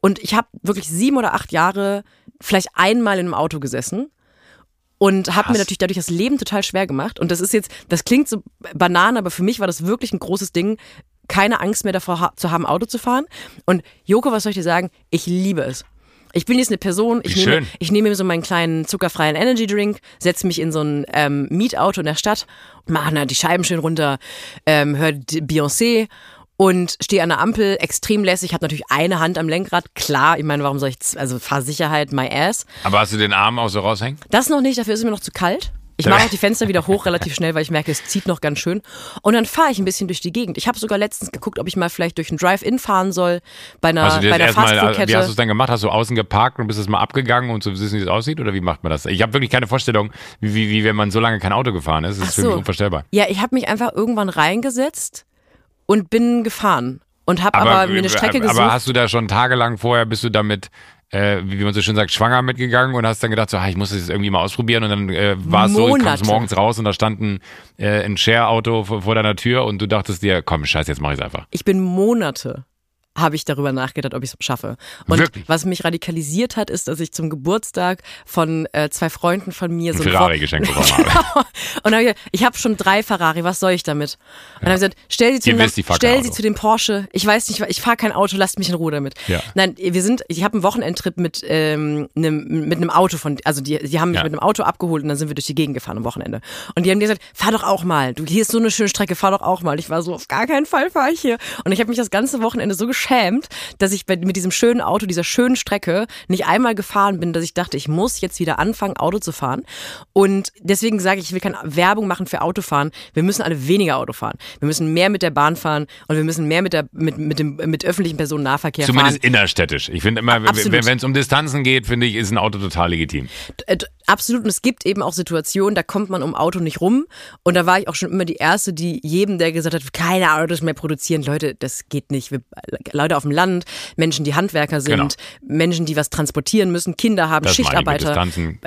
und ich habe wirklich sieben oder acht Jahre vielleicht einmal in einem Auto gesessen und habe mir natürlich dadurch das Leben total schwer gemacht und das ist jetzt, das klingt so banan, aber für mich war das wirklich ein großes Ding, keine Angst mehr davor zu haben, Auto zu fahren und Joko, was soll ich dir sagen? Ich liebe es. Ich bin jetzt eine Person, ich nehme, ich nehme mir so meinen kleinen zuckerfreien Energy Drink, setze mich in so ein ähm, Mietauto in der Stadt, mache da die Scheiben schön runter, ähm, höre Beyoncé und stehe an der Ampel, extrem lässig, habe natürlich eine Hand am Lenkrad, klar, ich meine, warum soll ich, also Fahrsicherheit, my ass. Aber hast du den Arm auch so raushängen? Das noch nicht, dafür ist es mir noch zu kalt. Ich mache auch die Fenster wieder hoch relativ schnell, weil ich merke, es zieht noch ganz schön. Und dann fahre ich ein bisschen durch die Gegend. Ich habe sogar letztens geguckt, ob ich mal vielleicht durch einen Drive-In fahren soll bei einer, also bei einer Fastfood-Kette. Wie hast du es dann gemacht? Hast du außen geparkt und bist es mal abgegangen und so wissen, wie es aussieht? Oder wie macht man das? Ich habe wirklich keine Vorstellung, wie, wie, wie wenn man so lange kein Auto gefahren ist. Das ist so. für mich unvorstellbar. Ja, ich habe mich einfach irgendwann reingesetzt und bin gefahren und habe aber, aber, mir eine Strecke gesucht. Aber hast du da schon tagelang vorher, bist du damit äh, wie man so schön sagt, schwanger mitgegangen und hast dann gedacht, so, ah, ich muss das jetzt irgendwie mal ausprobieren und dann äh, war es so, du kamst morgens raus und da stand ein, äh, ein Share-Auto vor, vor, deiner Tür und du dachtest dir, komm, scheiße, jetzt mach ich es einfach. Ich bin Monate habe ich darüber nachgedacht, ob ich es schaffe. Und Wirklich? was mich radikalisiert hat, ist, dass ich zum Geburtstag von äh, zwei Freunden von mir so ein Ferrari geschenkt bekommen habe. genau. Und dann hab ich, ich habe schon drei Ferrari, was soll ich damit? Und dann habe gesagt, stell sie, zu dem, stell sie zu dem Porsche. Ich weiß nicht, ich fahre kein Auto, lasst mich in Ruhe damit. Ja. Nein, wir sind, ich habe einen Wochenendtrip mit ähm, einem mit einem Auto von, also die, die haben mich ja. mit einem Auto abgeholt und dann sind wir durch die Gegend gefahren am Wochenende. Und die haben gesagt, fahr doch auch mal. Du hier ist so eine schöne Strecke, fahr doch auch mal. Ich war so, auf gar keinen Fall fahre ich hier. Und ich habe mich das ganze Wochenende so geschämt, dass ich mit diesem schönen Auto, dieser schönen Strecke nicht einmal gefahren bin, dass ich dachte, ich muss jetzt wieder anfangen, Auto zu fahren. Und deswegen sage ich, ich will keine Werbung machen für Autofahren. Wir müssen alle weniger Auto fahren. Wir müssen mehr mit der Bahn fahren und wir müssen mehr mit, der, mit, mit, dem, mit öffentlichen Personennahverkehr Zumindest fahren. Zumindest innerstädtisch. Ich finde immer, wenn es um Distanzen geht, finde ich, ist ein Auto total legitim. Äh, absolut. Und es gibt eben auch Situationen, da kommt man um Auto nicht rum. Und da war ich auch schon immer die Erste, die jedem, der gesagt hat, keine Autos mehr produzieren. Leute, das geht nicht. Wir, Leute auf dem Land, Menschen, die Handwerker sind, genau. Menschen, die was transportieren müssen, Kinder haben, das Schichtarbeiter,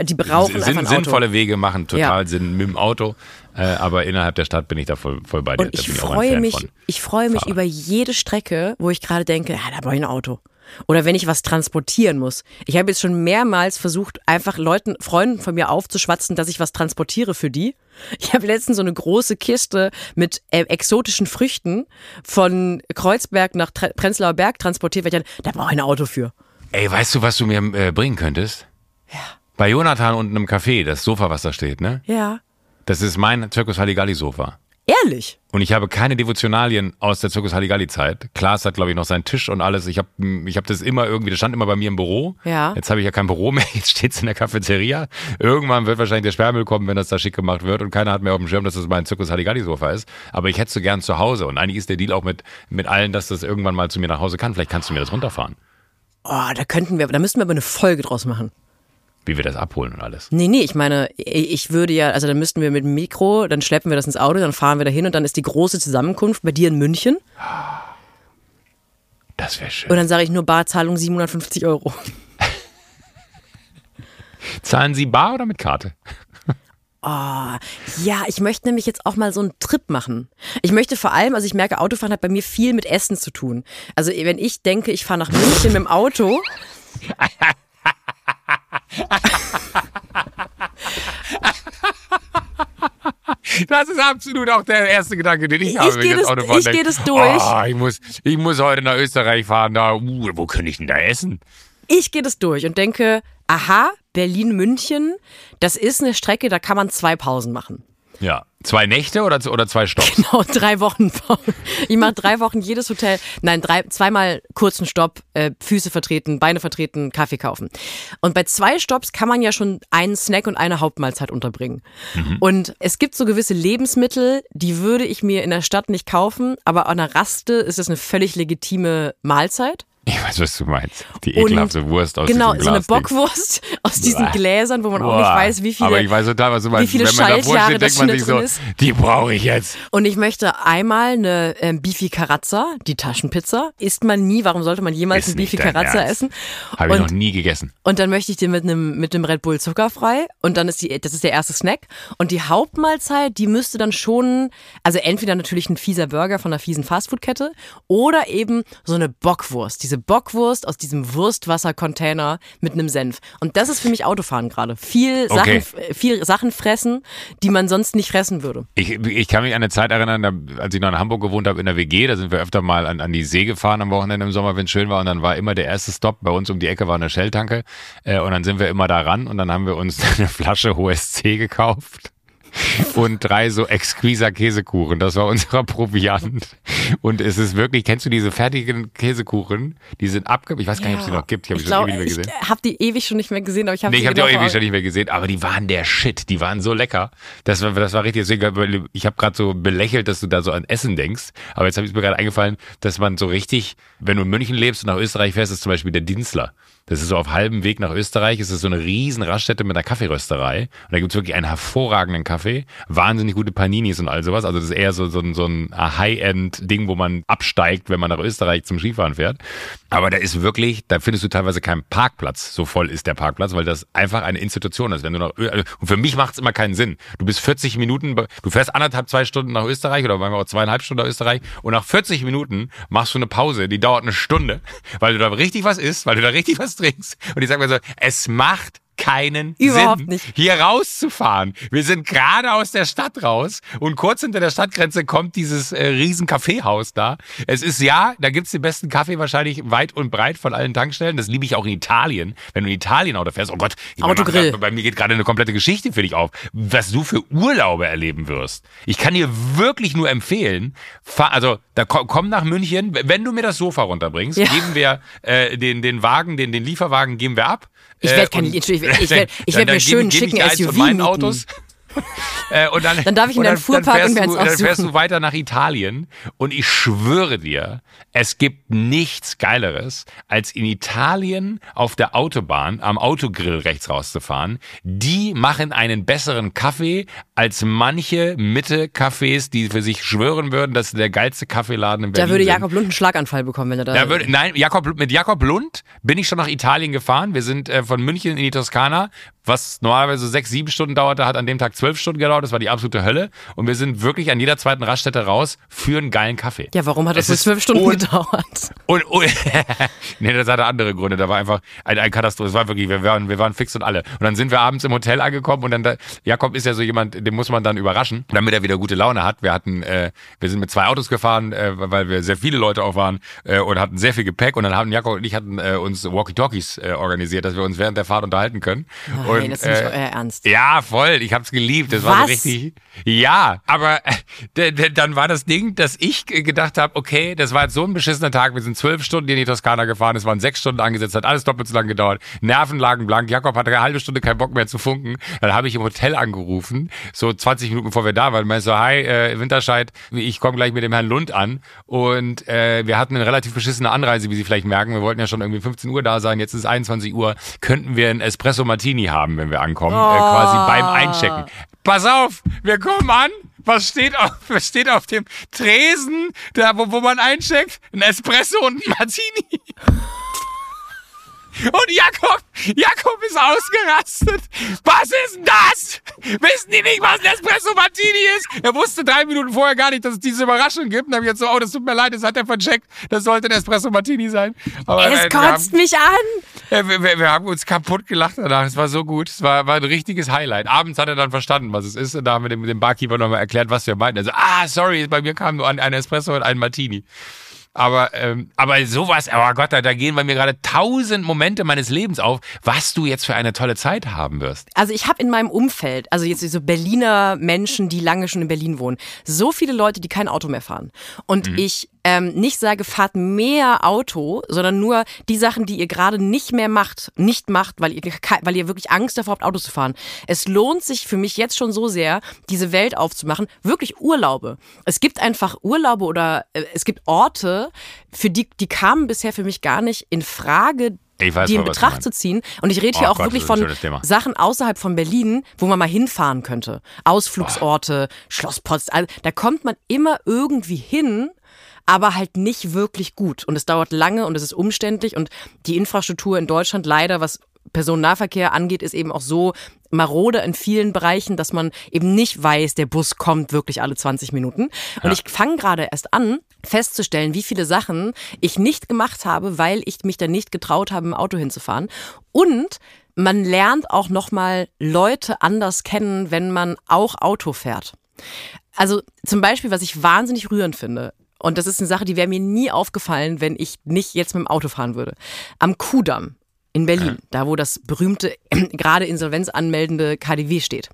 die brauchen sind, einfach ein Auto. Sinnvolle Wege machen total ja. Sinn mit dem Auto, äh, aber innerhalb der Stadt bin ich da voll, voll bei dir. Und ich freue mich, ich freue mich über jede Strecke, wo ich gerade denke, ja, da brauche ich ein Auto. Oder wenn ich was transportieren muss. Ich habe jetzt schon mehrmals versucht, einfach Leuten, Freunden von mir aufzuschwatzen, dass ich was transportiere für die. Ich habe letztens so eine große Kiste mit äh, exotischen Früchten von Kreuzberg nach Tre Prenzlauer Berg transportiert, weil ich dann, da brauche ich ein Auto für. Ey, weißt du, was du mir äh, bringen könntest? Ja. Bei Jonathan unten im Café, das Sofa, was da steht, ne? Ja. Das ist mein Zirkus Halligalli Sofa. Ehrlich? Und ich habe keine Devotionalien aus der Zirkus Halligalli-Zeit. Klaas hat, glaube ich, noch seinen Tisch und alles. Ich habe ich hab das immer irgendwie, das stand immer bei mir im Büro. Ja. Jetzt habe ich ja kein Büro mehr, jetzt steht es in der Cafeteria. Irgendwann wird wahrscheinlich der Sperrmüll kommen, wenn das da schick gemacht wird und keiner hat mehr auf dem Schirm, dass das mein Zirkus Halligalli-Sofa ist. Aber ich hätte es so gern zu Hause. Und eigentlich ist der Deal auch mit, mit allen, dass das irgendwann mal zu mir nach Hause kann. Vielleicht kannst du mir das runterfahren. Oh, da könnten wir, da müssten wir aber eine Folge draus machen wie wir das abholen und alles. Nee, nee, ich meine, ich würde ja, also dann müssten wir mit dem Mikro, dann schleppen wir das ins Auto, dann fahren wir dahin und dann ist die große Zusammenkunft bei dir in München. Das wäre schön. Und dann sage ich nur Barzahlung 750 Euro. Zahlen Sie bar oder mit Karte? Oh, ja, ich möchte nämlich jetzt auch mal so einen Trip machen. Ich möchte vor allem, also ich merke, Autofahren hat bei mir viel mit Essen zu tun. Also wenn ich denke, ich fahre nach München mit dem Auto. Das ist absolut auch der erste Gedanke, den ich, Ich habe. wenn ich das- ich gehe das durch. Oh, ich, muss, ich muss heute nach Österreich fahren. Da, uh, wo könnte ich denn da essen? Ich gehe das durch und denke, aha, Berlin-München, das ist eine Strecke, da kann man zwei Pausen machen. Ja. Zwei Nächte oder, oder zwei Stopps? Genau, drei Wochen. Ich mache drei Wochen jedes Hotel, nein, drei, zweimal kurzen Stopp, äh, Füße vertreten, Beine vertreten, Kaffee kaufen. Und bei zwei Stopps kann man ja schon einen Snack und eine Hauptmahlzeit unterbringen. Und es gibt so gewisse Lebensmittel, die würde ich mir in der Stadt nicht kaufen, aber an der Raste ist es eine völlig legitime Mahlzeit. Ich weiß, was du meinst. Die Und ekelhafte Wurst aus Genau, so eine. Bockwurst aus diesen Boah. Gläsern, wo man auch nicht weiß, wie viele. Aber ich weiß total, was du meinst. viele Wenn man davor steht, denkt man sich so, ist. die brauche ich jetzt. Und ich möchte einmal eine ähm, Bifi Carazza, die Taschenpizza. Isst man nie, warum sollte man jemals Ist nicht dein Carazza essen? Habe ich Und- noch nie gegessen. Und dann möchte ich den mit einem mit einem Red Bull zuckerfrei und dann ist die das ist der erste Snack und die Hauptmahlzeit, die müsste dann schon also entweder natürlich ein fieser Burger von einer fiesen Fastfood-Kette oder eben so eine Bockwurst, diese Bockwurst aus diesem Wurstwassercontainer mit einem Senf. Und das ist für mich Autofahren gerade. Viel Okay. Sachen viel Sachen fressen, die man sonst nicht fressen würde. Ich, ich kann mich an eine Zeit erinnern, da, als ich noch in Hamburg gewohnt habe, in der WG, da sind wir öfter mal an, an die See gefahren am Wochenende im Sommer, wenn es schön war. Und dann war immer der erste Stopp, bei uns um die Ecke war eine Shell-Tanke. Äh, und dann sind wir immer da ran und dann haben wir uns eine Flasche OSC gekauft. Und drei so exquiser Käsekuchen. Das war unser Proviant. Und es ist wirklich, kennst du diese fertigen Käsekuchen? Die sind abge... Ich weiß gar nicht, ob es die noch gibt. Die habe ich, schon glaube, ewig nicht mehr gesehen. ich habe die ewig schon nicht mehr gesehen, aber ich habe Nee, sie ich habe die auch genau ewig schon nicht mehr gesehen, aber die waren der Shit. Die waren so lecker. Das war, das war richtig. Deswegen, ich habe gerade so belächelt, dass du da so an Essen denkst. Aber jetzt habe ich mir gerade eingefallen, dass man so richtig, wenn du in München lebst und nach Österreich fährst, ist zum Beispiel der Dienstler. Das ist so auf halbem Weg nach Österreich. Es ist so eine riesen Raststätte mit einer Kaffeerösterei. Und da gibt's wirklich einen hervorragenden Kaffee. Wahnsinnig gute Paninis und all sowas. Also das ist eher so, so, ein- so ein High-End-Ding, wo man absteigt, wenn man nach Österreich zum Skifahren fährt. Aber da ist wirklich, da findest du teilweise keinen Parkplatz. So voll ist der Parkplatz, weil das einfach eine Institution ist. Wenn du nach, also, und für mich macht's immer keinen Sinn. Du bist 40 Minuten, du fährst anderthalb, zwei Stunden nach Österreich oder manchmal auch zweieinhalb Stunden nach Österreich und nach 40 Minuten machst du eine Pause, die dauert eine Stunde, weil du da richtig was isst, weil du da richtig was trinkst. Und ich sag mir so, es macht keinen Überhaupt Sinn, nicht. hier rauszufahren. Wir sind gerade aus der Stadt raus und kurz hinter der Stadtgrenze kommt dieses äh, riesen Kaffeehaus da. Es ist ja, da gibt's den besten Kaffee wahrscheinlich weit und breit von allen Tankstellen. Das liebe ich auch in Italien. Wenn du in Italien Auto fährst, oh Gott, ich Autogrill. Bei, bei mir geht gerade eine komplette Geschichte für dich auf, was du für Urlaube erleben wirst. Ich kann dir wirklich nur empfehlen, fahr, also da komm, komm nach München, wenn du mir das Sofa runterbringst, Ja. geben wir äh, den, den Wagen, den, den Lieferwagen geben wir ab. Ich Äh, werd kein- ich- ich- ich werd- ich Dann- werd mir schön schicken SUV mieten. Autos. Äh, und dann, Dann darf ich in deinen Fuhrpark dann fährst und mir du, Dann fährst du weiter nach Italien und ich schwöre dir, es gibt nichts Geileres, als in Italien auf der Autobahn am Autogrill rechts rauszufahren. Die machen einen besseren Kaffee als manche Mitte-Cafés, die für sich schwören würden, dass der geilste Kaffeeladen in Berlin Da würde. Jakob Lund einen Schlaganfall bekommen, wenn er da. Ja, würde, nein, Jakob, mit Jakob Lund bin ich schon nach Italien gefahren. Wir sind äh, von München in die Toskana, was normalerweise sechs, sieben Stunden dauerte, hat an dem Tag zwölf Stunden gedauert. Das war die absolute Hölle. Und wir sind wirklich an jeder zweiten Raststätte raus für einen geilen Kaffee. ja, warum hat das ist zwölf Stunden un- gedauert? Und, und nee, das hatte andere Gründe. Da war einfach ein, ein Katastrophe. Es war wirklich, wir waren, wir waren fix und alle. Und dann sind wir abends im Hotel angekommen und dann, da, Jakob ist ja so jemand, den muss man dann überraschen, damit er wieder gute Laune hat. Wir hatten, äh, wir sind mit zwei Autos gefahren, äh, weil wir sehr viele Leute auch waren äh, und hatten sehr viel Gepäck. Und dann haben Jakob und ich hatten äh, uns Walkie-Talkies äh, organisiert, dass wir uns während der Fahrt unterhalten können. Nein, und, das ist nicht äh, euer Ernst. ja, voll. Ich hab's geliebt. Das war so Was? richtig. Ja, aber äh, dann war das Ding, dass ich gedacht habe, okay, das war jetzt so ein beschissener Tag. Wir sind zwölf Stunden in die Toskana gefahren. Es waren sechs Stunden angesetzt, hat alles doppelt so lang gedauert. Nerven lagen blank. Jakob hatte eine halbe Stunde keinen Bock mehr zu funken. Dann habe ich im Hotel angerufen, so 20 Minuten bevor wir da waren. Meinst so, hi, äh, Winterscheid, ich komme gleich mit dem Herrn Lund an. Und äh, wir hatten eine relativ beschissene Anreise, wie Sie vielleicht merken. Wir wollten ja schon irgendwie 15 Uhr da sein. Jetzt ist es 21 Uhr. Könnten wir einen Espresso Martini haben, wenn wir ankommen? Äh, quasi beim Einchecken. Pass auf, wir kommen an. Was steht auf, was steht auf dem Tresen, da wo, wo man eincheckt? Ein Espresso und ein Martini. Und Jakob, Jakob ist ausgerastet. Was ist denn das? Wissen die nicht, was ein Espresso Martini ist? Er wusste drei Minuten vorher gar nicht, dass es diese Überraschung gibt. Und dann hab ich jetzt so, oh, das tut mir leid, das hat er vercheckt. Das sollte ein Espresso Martini sein. Aber Es äh, wir haben- kotzt mich an. wir, wir, wir haben uns kaputt gelacht danach. Es war so gut. Es war, war ein richtiges Highlight. Abends hat er dann verstanden, was es ist. Und da haben wir dem, dem Barkeeper nochmal erklärt, was wir meinten. Also, ah, sorry, bei mir kam nur ein, ein Espresso und ein Martini. Aber, ähm, aber sowas, oh Gott, da, da gehen bei mir gerade tausend Momente meines Lebens auf, was du jetzt für eine tolle Zeit haben wirst. Also ich habe in meinem Umfeld, also jetzt so Berliner Menschen, die lange schon in Berlin wohnen, so viele Leute, die kein Auto mehr fahren. Und ich ähm, nicht sage, fahrt mehr Auto, sondern nur die Sachen, die ihr gerade nicht mehr macht, nicht macht, weil ihr, weil ihr wirklich Angst davor habt, Auto zu fahren. Es lohnt sich für mich jetzt schon so sehr, diese Welt aufzumachen. Wirklich Urlaube. Es gibt einfach Urlaube oder äh, es gibt Orte, für die, die kamen bisher für mich gar nicht in Frage, Ich weiß die in Betracht zu ziehen. Und ich rede hier Oh auch Gott, wirklich von. Sachen außerhalb von Berlin, wo man mal hinfahren könnte. Ausflugsorte, Schloss Potsdam. Da kommt man immer irgendwie hin, aber halt nicht wirklich gut. Und es dauert lange und es ist umständlich und die Infrastruktur in Deutschland leider, was Personennahverkehr angeht, ist eben auch so marode in vielen Bereichen, dass man eben nicht weiß, der Bus kommt wirklich alle 20 Minuten. Und ich fange gerade erst an, festzustellen, wie viele Sachen ich nicht gemacht habe, weil ich mich da nicht getraut habe, im Auto hinzufahren. Und man lernt auch nochmal Leute anders kennen, wenn man auch Auto fährt. Also zum Beispiel, was ich wahnsinnig rührend finde, und das ist eine Sache, die wäre mir nie aufgefallen, wenn ich nicht jetzt mit dem Auto fahren würde. Am Kudamm in Berlin, da wo das berühmte, gerade Insolvenz anmeldende KDW steht.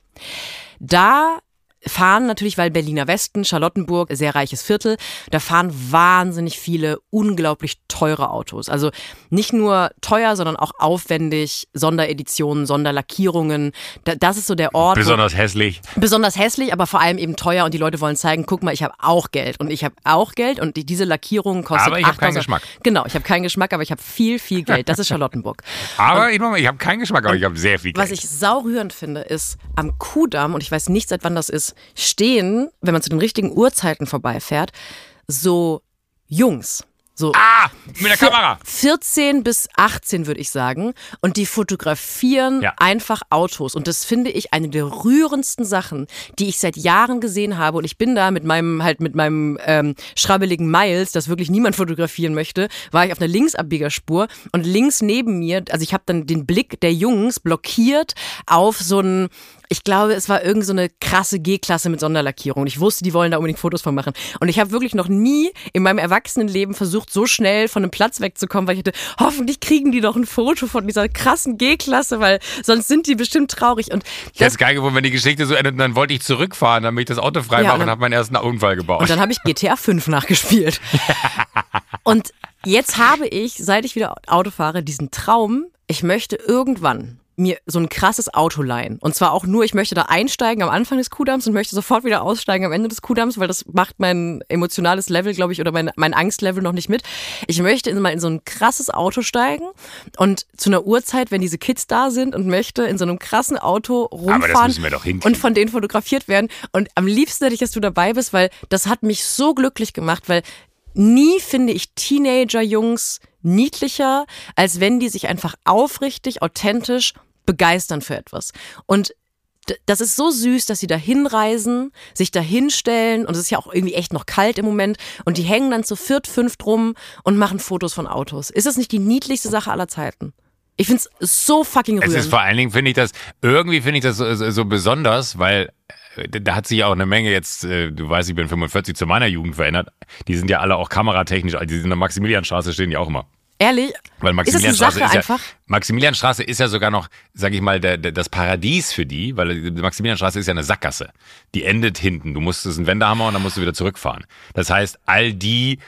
Da fahren natürlich, weil Berliner Westen, Charlottenburg, sehr reiches Viertel, da fahren wahnsinnig viele unglaublich teure Autos. Also nicht nur teuer, sondern auch aufwendig, Sondereditionen, Sonderlackierungen. Da, das ist so der Ort. Besonders hässlich. besonders hässlich, aber vor allem eben teuer und die Leute wollen zeigen, guck mal, ich habe auch Geld und ich habe auch Geld und die, diese Lackierung kostet Aber ich hab keinen 8000 Geschmack. Genau, ich habe keinen Geschmack, aber ich habe viel, viel Geld. Das ist Charlottenburg. Aber ich, ich habe keinen Geschmack, aber ich habe sehr viel Geld. Was ich saurührend finde, ist am Kudamm, und ich weiß nicht, seit wann das ist, stehen, wenn man zu den richtigen Uhrzeiten vorbeifährt, so Jungs. So ah, mit der Kamera. 14 bis 18 würde ich sagen. Und die fotografieren Ja. einfach Autos. Und das finde ich eine der rührendsten Sachen, die ich seit Jahren gesehen habe. Und ich bin da mit meinem, halt mit meinem ähm, schrabbeligen Miles, das wirklich niemand fotografieren möchte, war ich auf einer Linksabbiegerspur und links neben mir, also ich habe dann den Blick der Jungs blockiert auf so einen ich glaube, es war irgend so eine krasse G-Klasse mit Sonderlackierung. Und ich wusste, die wollen da unbedingt Fotos von machen. Und ich habe wirklich noch nie in meinem Erwachsenenleben versucht, so schnell von einem Platz wegzukommen, weil ich dachte, hoffentlich kriegen die doch ein Foto von dieser krassen G-Klasse, weil sonst sind die bestimmt traurig. Und Ich hätte das, es geil gefunden, wenn die Geschichte so endet und dann wollte ich zurückfahren, damit ich das Auto frei Ja, mache und und habe meinen ersten Unfall gebaut. und dann habe ich GTA 5 nachgespielt. Und jetzt habe ich, seit ich wieder Auto fahre, diesen Traum, ich möchte irgendwann mir so ein krasses Auto leihen. Und zwar auch nur, ich möchte da einsteigen am Anfang des Kudamms und möchte sofort wieder aussteigen am Ende des Kudamms, weil das macht mein emotionales Level, glaube ich, oder mein, mein Angstlevel noch nicht mit. Ich möchte in, mal in so ein krasses Auto steigen und zu einer Uhrzeit, wenn diese Kids da sind und möchte in so einem krassen Auto rumfahren und von denen fotografiert werden. Und am liebsten hätte ich, dass du dabei bist, weil das hat mich so glücklich gemacht, weil nie finde ich Teenager-Jungs niedlicher, als wenn die sich einfach aufrichtig, authentisch begeistern für etwas. Und das ist so süß, dass sie da hinreisen, sich da hinstellen und es ist ja auch irgendwie echt noch kalt im Moment und die hängen dann zu viert, fünft rum und machen Fotos von Autos. Ist das nicht die niedlichste Sache aller Zeiten? Ich find's so fucking Es rührend. ist vor allen Dingen, finde ich das, irgendwie finde ich das so, so, so besonders, weil da hat sich ja auch eine Menge jetzt, äh, du weißt, ich bin 45 zu meiner Jugend verändert. Die sind ja alle auch kameratechnisch, die sind in der Maximilianstraße stehen die auch immer. Ehrlich? Weil ist Maximilianstraße Sache ist, ja, einfach? Maximilianstraße ist ja sogar noch, sag ich mal, der, der, das Paradies für die, weil die Maximilianstraße ist ja eine Sackgasse. Die endet hinten. Du musstest einen Wendehammer und dann musst du wieder zurückfahren. Das heißt, all die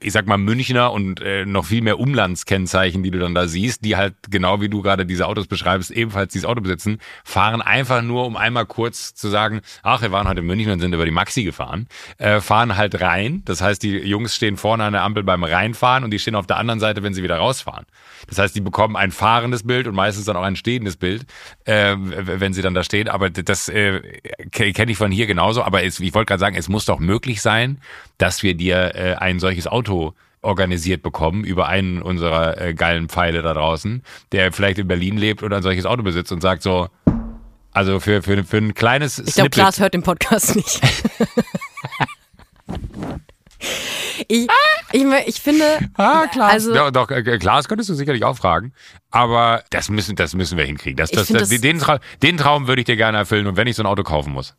ich sag mal, Münchner und äh, noch viel mehr Umlandskennzeichen, die du dann da siehst, die halt genau wie du gerade diese Autos beschreibst, ebenfalls dieses Auto besitzen, fahren einfach nur, um einmal kurz zu sagen, ach, wir waren heute in München und sind über die Maxi gefahren, äh, fahren halt rein. Das heißt, die Jungs stehen vorne an der Ampel beim Reinfahren und die stehen auf der anderen Seite, wenn sie wieder rausfahren. Das heißt, die bekommen ein fahrendes Bild und meistens dann auch ein stehendes Bild, äh, wenn sie dann da stehen. Aber das äh, kenne ich von hier genauso. Aber es, ich wollte gerade sagen, es muss doch möglich sein, dass wir dir äh, ein solches Auto organisiert bekommen über einen unserer äh, geilen Pfeile da draußen, der vielleicht in Berlin lebt oder ein solches Auto besitzt und sagt so, also für, für, für ein kleines Ich glaube, Klaas hört den Podcast nicht. ich, ich, ich finde, Ah, klar. also ja, doch, äh, klar, das könntest du sicherlich auch fragen. Aber das müssen, das müssen wir hinkriegen. Das, Ich das, das, das- den, Tra den Traum würde ich dir gerne erfüllen und wenn ich so ein Auto kaufen muss.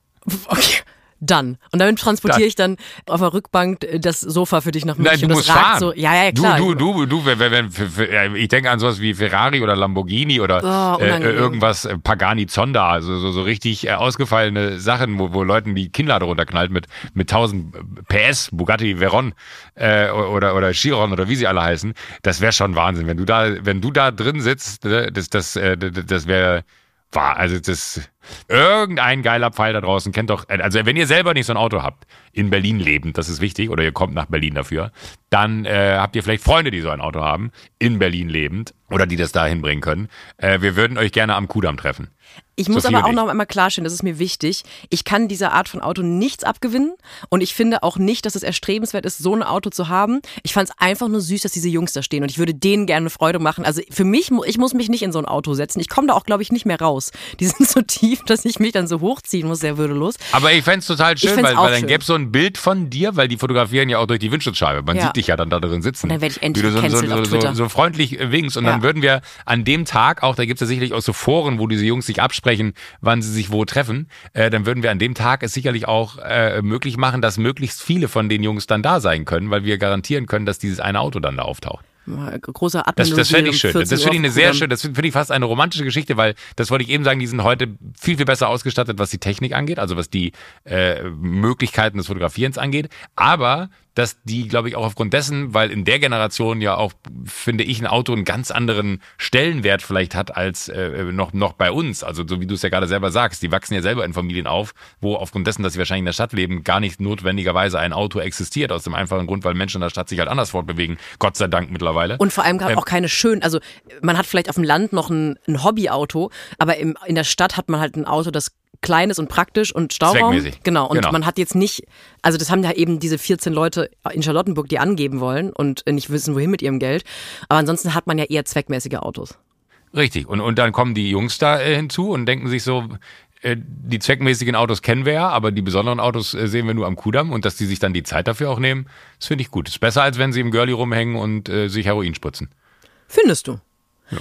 okay, dann. Und damit transportiere ich dann auf der Rückbank das Sofa für dich nach München. Nein, du musst das ragt fahren. so. Ja, ja, klar. Du, du, du, du, wenn, wenn, ich denke an sowas wie Ferrari oder Lamborghini oder Oh, äh, äh, irgendwas äh, Pagani Zonda, also so, so richtig äh, ausgefallene Sachen, wo, wo Leuten die Kinnlade runterknallt mit, mit 1000 PS, Bugatti Veyron äh, oder, oder Chiron oder wie sie alle heißen. Das wäre schon Wahnsinn. Wenn du da, wenn du da drin sitzt, ne, das, das, das, das wäre war, also das, irgendein geiler Pfeil da draußen kennt doch, also wenn ihr selber nicht so ein Auto habt, in Berlin lebend, das ist wichtig, oder ihr kommt nach Berlin dafür, dann äh, habt ihr vielleicht Freunde, die so ein Auto haben, in Berlin lebend, oder die das dahin bringen können. Äh, wir würden euch gerne am Kudamm treffen. Ich muss Sophie aber auch noch einmal klarstellen, das ist mir wichtig. Ich kann dieser Art von Auto nichts abgewinnen und ich finde auch nicht, dass es erstrebenswert ist, so ein Auto zu haben. Ich fand es einfach nur süß, dass diese Jungs da stehen und ich würde denen gerne Freude machen. Also für mich, ich muss mich nicht in so ein Auto setzen. Ich komme da auch, glaube ich, nicht mehr raus. Die sind so tief, dass ich mich dann so hochziehen muss, sehr würdelos. Aber ich fänd's total schön, weil, weil dann gäbe so ein Bild von dir, weil die fotografieren ja auch durch die Windschutzscheibe. Man Ja. sieht dich ja dann da drin sitzen. Und dann werd ich endlich Wie du so, so, so, so, freundlich äh, winkst. Und Ja. dann würden wir an dem Tag auch, da gibt's ja sicherlich auch so Foren, wo diese Jungs sich absprechen, wann sie sich wo treffen, äh, dann würden wir an dem Tag es sicherlich auch äh, möglich machen, dass möglichst viele von den Jungs dann da sein können, weil wir garantieren können, dass dieses eine Auto dann da auftaucht. Großer Das, Admin. das fände ich schön. Das finde ich eine sehr schön, das finde ich fast eine romantische Geschichte, weil das wollte ich eben sagen, die sind heute viel, viel besser ausgestattet, was die Technik angeht, also was die äh, Möglichkeiten des Fotografierens angeht. Aber dass die, glaube ich, auch aufgrund dessen, weil in der Generation ja auch, finde ich, ein Auto einen ganz anderen Stellenwert vielleicht hat als äh, noch, noch bei uns. Also so wie du es ja gerade selber sagst, die wachsen ja selber in Familien auf, wo aufgrund dessen, dass sie wahrscheinlich in der Stadt leben, gar nicht notwendigerweise ein Auto existiert. Aus dem einfachen Grund, weil Menschen in der Stadt sich halt anders fortbewegen. Gott sei Dank mittlerweile. Und vor allem Ähm, auch keine schönen, also man hat vielleicht auf dem Land noch ein, ein Hobbyauto, aber im, in der Stadt hat man halt ein Auto, das klein ist und praktisch und Stauraum. Zweckmäßig. Genau. Und Genau. man hat jetzt nicht, also das haben ja eben diese 14 Leute in Charlottenburg, die angeben wollen und nicht wissen, wohin mit ihrem Geld. Aber ansonsten hat man ja eher zweckmäßige Autos. Richtig. Und, und dann kommen die Jungs da äh, hinzu und denken sich so, äh, die zweckmäßigen Autos kennen wir ja, aber die besonderen Autos äh, sehen wir nur am Kudamm und dass die sich dann die Zeit dafür auch nehmen, das finde ich gut. ist besser, als wenn sie im Girlie rumhängen und äh, sich Heroin spritzen. Findest du?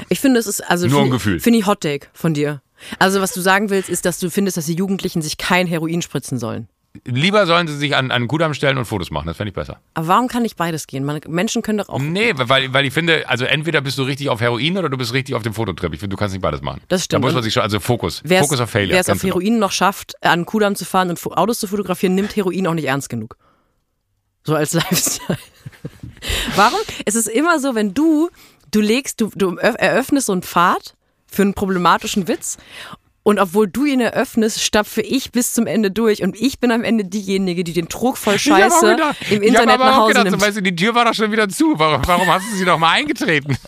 Ich finde, es ist also Nur ein Gefühl. Finde ich Hot Take von dir. Also was du sagen willst, ist, dass du findest, dass die Jugendlichen sich kein Heroin spritzen sollen. Lieber sollen sie sich an, an den Kudamm stellen und Fotos machen, das fände ich besser. Aber warum kann nicht beides gehen? Man, Menschen können doch auch. Nee, weil, weil ich finde, also entweder bist du richtig auf Heroin oder du bist richtig auf dem Fototrip. Ich finde, du kannst nicht beides machen. Das stimmt. Da muss man sich schon, also Fokus. Fokus auf Failure. Wer es auf genau. Heroin noch schafft, an Kudamm zu fahren und Autos zu fotografieren, nimmt Heroin auch nicht ernst genug. So als Lifestyle. Warum? Es ist immer so, wenn du, du legst, du, du eröffnest so einen Pfad für einen problematischen Witz und obwohl du ihn eröffnest, stapfe ich bis zum Ende durch und ich bin am Ende diejenige, die den Trog voll Scheiße gedacht- im Internet aber nach Hause gedacht, nimmt. weißt du, die Tür war doch schon wieder zu. Warum, warum hast du sie doch mal eingetreten?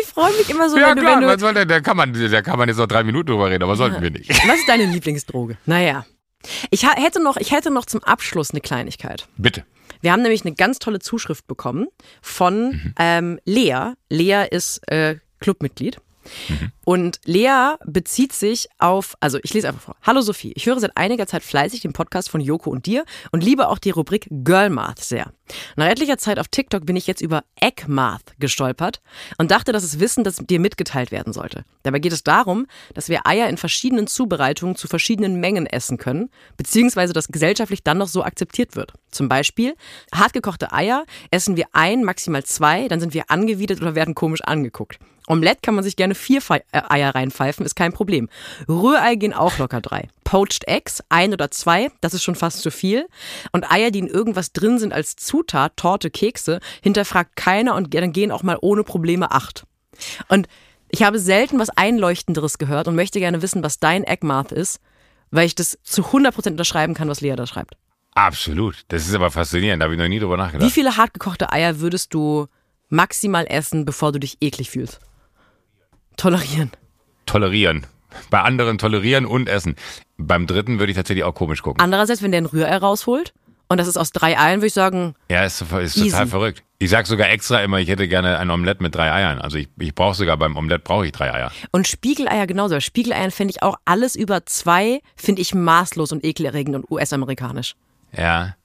Ich freue mich immer so, ja wenn du, klar, wenn du soll denn, da kann man, da kann man jetzt noch drei Minuten drüber reden, aber sollten wir nicht. Was ist deine Lieblingsdroge? Naja. Ich hätte noch, ich hätte noch zum Abschluss eine Kleinigkeit. Bitte. Wir haben nämlich eine ganz tolle Zuschrift bekommen von ähm, Lea. Lea ist äh, Clubmitglied. Und Lea bezieht sich auf, also ich lese einfach vor. Hallo Sophie, ich höre seit einiger Zeit fleißig den Podcast von Joko und dir und liebe auch die Rubrik Girl Math sehr. Nach etlicher Zeit auf TikTok bin ich jetzt über Egg Math gestolpert und dachte, das ist Wissen, das dir mitgeteilt werden sollte. Dabei geht es darum, dass wir Eier in verschiedenen Zubereitungen zu verschiedenen Mengen essen können, beziehungsweise das gesellschaftlich dann noch so akzeptiert wird. Zum Beispiel hartgekochte Eier essen wir ein, maximal zwei, dann sind wir angewidert oder werden komisch angeguckt. Omelette kann man sich gerne vier Fe äh, Eier reinpfeifen, ist kein Problem. Rührei gehen auch locker drei. Poached Eggs, ein oder zwei, das ist schon fast zu viel. Und Eier, die in irgendwas drin sind als Zutat, Torte, Kekse, hinterfragt keiner und dann gehen auch mal ohne Probleme acht. Und ich habe selten was Einleuchtenderes gehört und möchte gerne wissen, was dein Eggmath ist, weil ich das zu 100% unterschreiben kann, was Lea da schreibt. Absolut. Das ist aber faszinierend, da habe ich noch nie drüber Wie nachgedacht. viele hartgekochte Eier würdest du maximal essen, bevor du dich eklig fühlst? Tolerieren. Tolerieren. Bei anderen tolerieren und essen. Beim dritten würde ich tatsächlich auch komisch gucken. Andererseits, wenn der ein Rührei rausholt und das ist aus drei Eiern, würde ich sagen, Ja, ist, ist total verrückt. Ich sag sogar extra immer, ich hätte gerne ein Omelett mit drei Eiern. Also ich, ich brauche sogar beim Omelett brauche ich drei Eier. Und Spiegeleier genauso. Spiegeleiern finde ich auch alles über zwei, finde ich maßlos und ekelerregend und US-amerikanisch. Ja.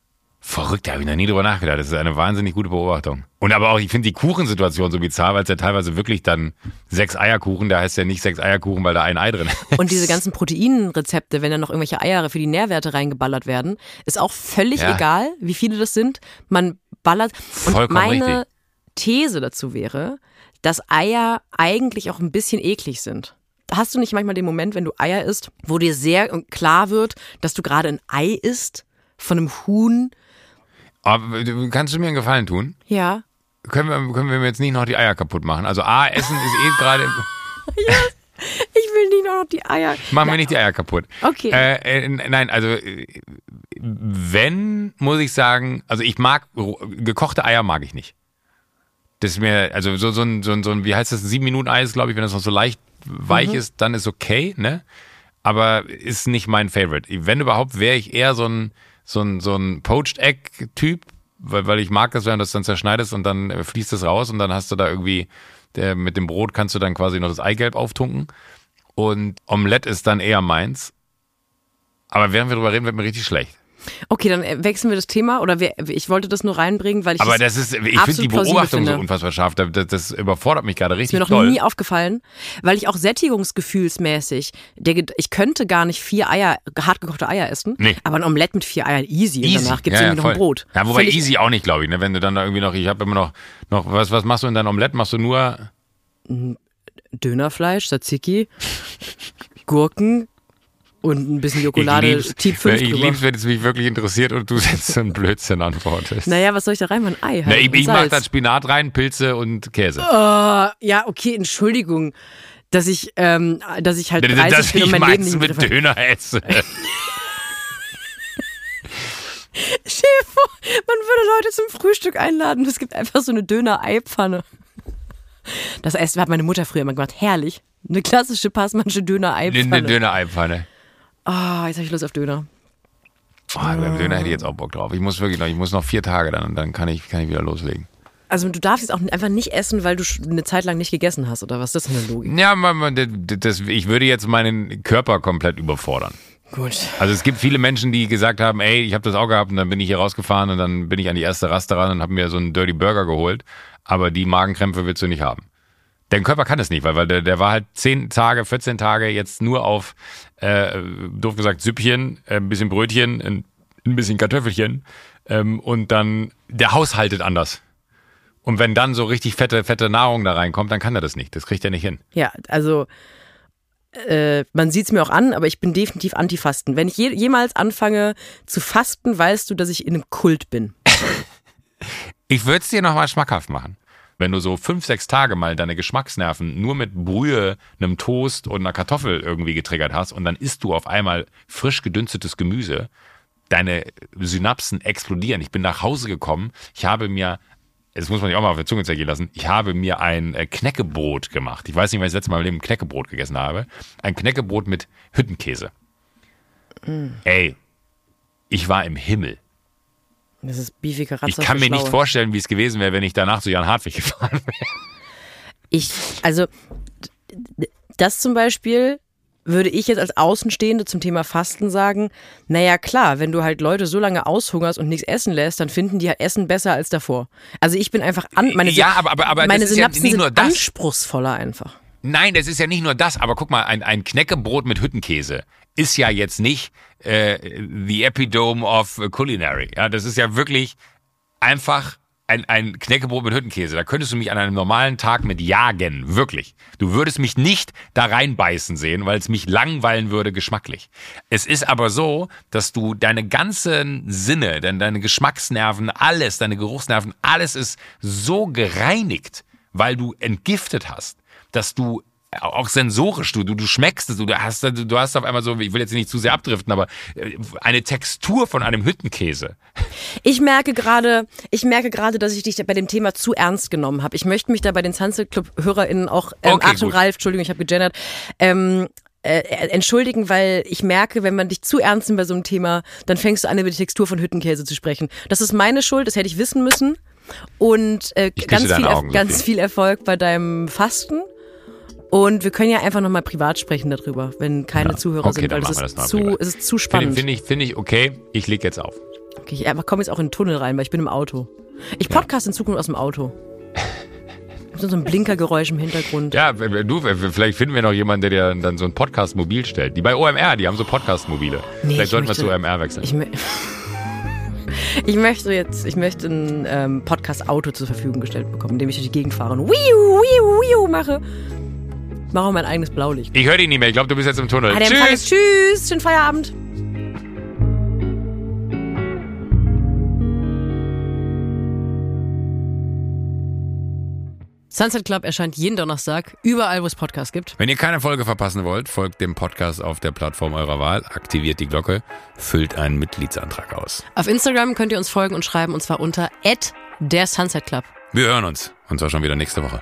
Verrückt, da habe ich noch nie drüber nachgedacht. Das ist eine wahnsinnig gute Beobachtung. Und aber auch, ich finde die Kuchensituation so bizarr, weil es ja teilweise wirklich dann sechs Eierkuchen, da heißt ja nicht sechs Eierkuchen, weil da ein Ei drin ist. Und diese ganzen Proteinrezepte, wenn dann noch irgendwelche Eier für die Nährwerte reingeballert werden, ist auch völlig Ja. egal, wie viele das sind. Man ballert. Und Vollkommen meine richtig. These dazu wäre, dass Eier eigentlich auch ein bisschen eklig sind. Hast du nicht manchmal den Moment, wenn du Eier isst, wo dir sehr klar wird, dass du gerade ein Ei isst von einem Huhn? Aber du- kannst du mir einen Gefallen tun? Ja. Können wir, können wir mir jetzt nicht noch die Eier kaputt machen? Also A, Essen ist eh gerade. Ich will nicht noch die Eier. Machen wir nicht die Eier kaputt. Okay. Äh, äh, nein, also äh, wenn, muss ich sagen, also ich mag gekochte Eier mag ich nicht. Das ist mir, also so, so, ein, so, ein, so ein, wie heißt das, sieben Minuten Eis, glaube ich, wenn das noch so leicht weich Mhm. ist, dann ist okay, ne? Aber ist nicht mein Favorite. Wenn überhaupt, wäre ich eher so ein, so ein, so ein Poached Egg-Typ, weil, weil ich mag das, wenn du das dann zerschneidest und dann äh, fließt es raus und dann hast du da irgendwie, der, mit dem Brot kannst du dann quasi noch das Eigelb auftunken. Und Omelette ist dann eher meins. Aber während wir drüber reden, wird mir richtig schlecht. Okay, dann äh, wechseln wir das Thema oder wir, ich wollte das nur reinbringen, weil ich Aber das ist, ich finde die Beobachtung so finde. unfassbar scharf. Das, das, überfordert mich gerade Ist richtig mir noch doll. nie aufgefallen, weil ich auch sättigungsgefühlsmäßig, der, ich könnte gar nicht vier Eier, hartgekochte Eier essen, Nee. aber ein Omelett mit vier Eiern easy, und danach gibt's ja, irgendwie ja, noch ein. Brot. Ja, wobei Find easy auch nicht, glaube ich. Ne? Wenn du dann da irgendwie noch, ich habe immer noch, noch was, was machst du in deinem Omelett? Machst du nur, Dönerfleisch, Tzatziki, Gurken und ein bisschen Schokolade lieb's, Typ 5 ich lieb's, wenn es mich wirklich interessiert und du jetzt so einen Blödsinn antwortest. Naja, was soll ich da rein? Ein Ei halt. Na, ich und ich mache dann Spinat rein, Pilze und Käse. Oh, ja, okay, Entschuldigung, dass ich, ähm, dass ich halt 30 Dass bin und ich mein Leben nicht mit. Döner esse. Stell dir vor, man würde Leute zum Frühstück einladen. Es gibt einfach so eine Döner-Eipfanne. Das Essen hat meine Mutter früher immer gemacht. Herrlich. Eine klassische Passmannsche Eine Döner-Eipfanne. Ah, jetzt habe ich Lust auf Döner. Oh, beim Döner hätte ich jetzt auch Bock drauf. Ich muss wirklich noch, ich muss noch vier Tage dann und dann kann ich, kann ich wieder loslegen. Also du darfst jetzt auch einfach nicht essen, weil du eine Zeit lang nicht gegessen hast, oder was? Das ist eine Logik. Ja, man, man, das, das, ich würde jetzt meinen Körper komplett überfordern. Gut. Also es gibt viele Menschen, die gesagt haben, ey, ich habe das auch gehabt und dann bin ich hier rausgefahren und dann bin ich an die erste Raste ran und habe mir so einen Dirty Burger geholt. Aber die Magenkrämpfe willst du nicht haben. Dein Körper kann es nicht, weil, weil der, der war halt 10 Tage, 14 Tage jetzt nur auf, äh, doof gesagt, Süppchen, äh, ein bisschen Brötchen, ein, ein bisschen Kartoffelchen ähm, und dann, der Haus haltet anders. Und wenn dann so richtig fette, fette Nahrung da reinkommt, dann kann er das nicht. Das kriegt er nicht hin. Ja, also äh, man sieht es mir auch an, aber ich bin definitiv Antifasten. Wenn ich je, jemals anfange zu fasten, weißt du, dass ich in einem Kult bin. Ich würde es dir nochmal schmackhaft machen. Wenn du so fünf, sechs Tage mal deine Geschmacksnerven nur mit Brühe, einem Toast und einer Kartoffel irgendwie getriggert hast und dann isst du auf einmal frisch gedünstetes Gemüse, deine Synapsen explodieren. Ich bin nach Hause gekommen, ich habe mir, das muss man sich auch mal auf der Zunge zergehen lassen, ich habe mir ein äh, Knäckebrot gemacht. Ich weiß nicht, wann ich das letzte Mal im Leben Knäckebrot gegessen habe. Ein Knäckebrot mit Hüttenkäse. Ey, ich war im Himmel. Das ist beefige Ich Ratzer kann mir nicht vorstellen, wie es gewesen wäre, wenn ich danach zu Jan Hartwig gefahren wäre. Ich, also, das zum Beispiel würde ich jetzt als Außenstehende zum Thema Fasten sagen, naja klar, wenn du halt Leute so lange aushungerst und nichts essen lässt, dann finden die halt Essen besser als davor. Also ich bin einfach an, meine, Ja, aber- aber- aber meine ja Synapsen nicht sind anspruchsvoller einfach. Nein, das ist ja nicht nur das, aber guck mal, ein, ein Knäckebrot mit Hüttenkäse ist ja jetzt nicht äh, the epidome of culinary. Ja, das ist ja wirklich einfach ein, ein Knäckebrot mit Hüttenkäse. Da könntest du mich an einem normalen Tag mit jagen, wirklich. Du würdest mich nicht da reinbeißen sehen, weil es mich langweilen würde geschmacklich. Es ist aber so, dass du deine ganzen Sinne, deine, deine Geschmacksnerven, alles, deine Geruchsnerven, alles ist so gereinigt, weil du entgiftet hast, dass du auch sensorisch, du, du, du schmeckst es, du hast, du, du hast auf einmal so, ich will jetzt nicht zu sehr abdriften, aber äh, eine Textur von einem Hüttenkäse. Ich merke gerade, ich merke gerade, dass ich dich bei dem Thema zu ernst genommen habe. Ich möchte mich da bei den Sunset Club HörerInnen auch, ähm, Okay, Achtung gut. Ralf, Entschuldigung, ich habe gegendert, ähm, äh, entschuldigen, weil ich merke, wenn man dich zu ernst nimmt bei so einem Thema, dann fängst du an, über die Textur von Hüttenkäse zu sprechen. Das ist meine Schuld, das hätte ich wissen müssen. Und äh, ganz, viel, Augen, ganz viel Erfolg bei deinem Fasten. Und wir können ja einfach nochmal privat sprechen darüber, wenn keine Ja, Zuhörer okay, sind, weil das wir ist, das zu, privat. es ist zu Finde spannend. find ich, find ich okay. Ich leg jetzt auf. Okay, ich komme jetzt auch in den Tunnel rein, weil ich bin im Auto. Ich podcast in Zukunft aus dem Auto. So ein Blinkergeräusch im Hintergrund. Ja, du, vielleicht finden wir noch jemanden, der dir dann so ein Podcast-Mobil stellt. Die bei OMR, die haben so Podcast-Mobile. Nee, vielleicht ich sollten wir möchte- zu OMR wechseln. Ich, mö- ich möchte jetzt, ich möchte ein ähm, Podcast-Auto zur Verfügung gestellt bekommen, in dem ich durch die Gegend fahre und wiu, wiu, wiu mache. Mache auch mein eigenes Blaulicht. Ich höre dich nicht mehr. Ich glaube, du bist jetzt im Tunnel. Ah, der Empfang ist Tschüss. Tschüss, schönen Feierabend. Sunset Club erscheint jeden Donnerstag, überall, wo es Podcasts gibt. Wenn ihr keine Folge verpassen wollt, folgt dem Podcast auf der Plattform eurer Wahl, aktiviert die Glocke, füllt einen Mitgliedsantrag aus. Auf Instagram könnt ihr uns folgen und schreiben, und zwar unter der Sunset Club. Wir hören uns. Und zwar schon wieder nächste Woche.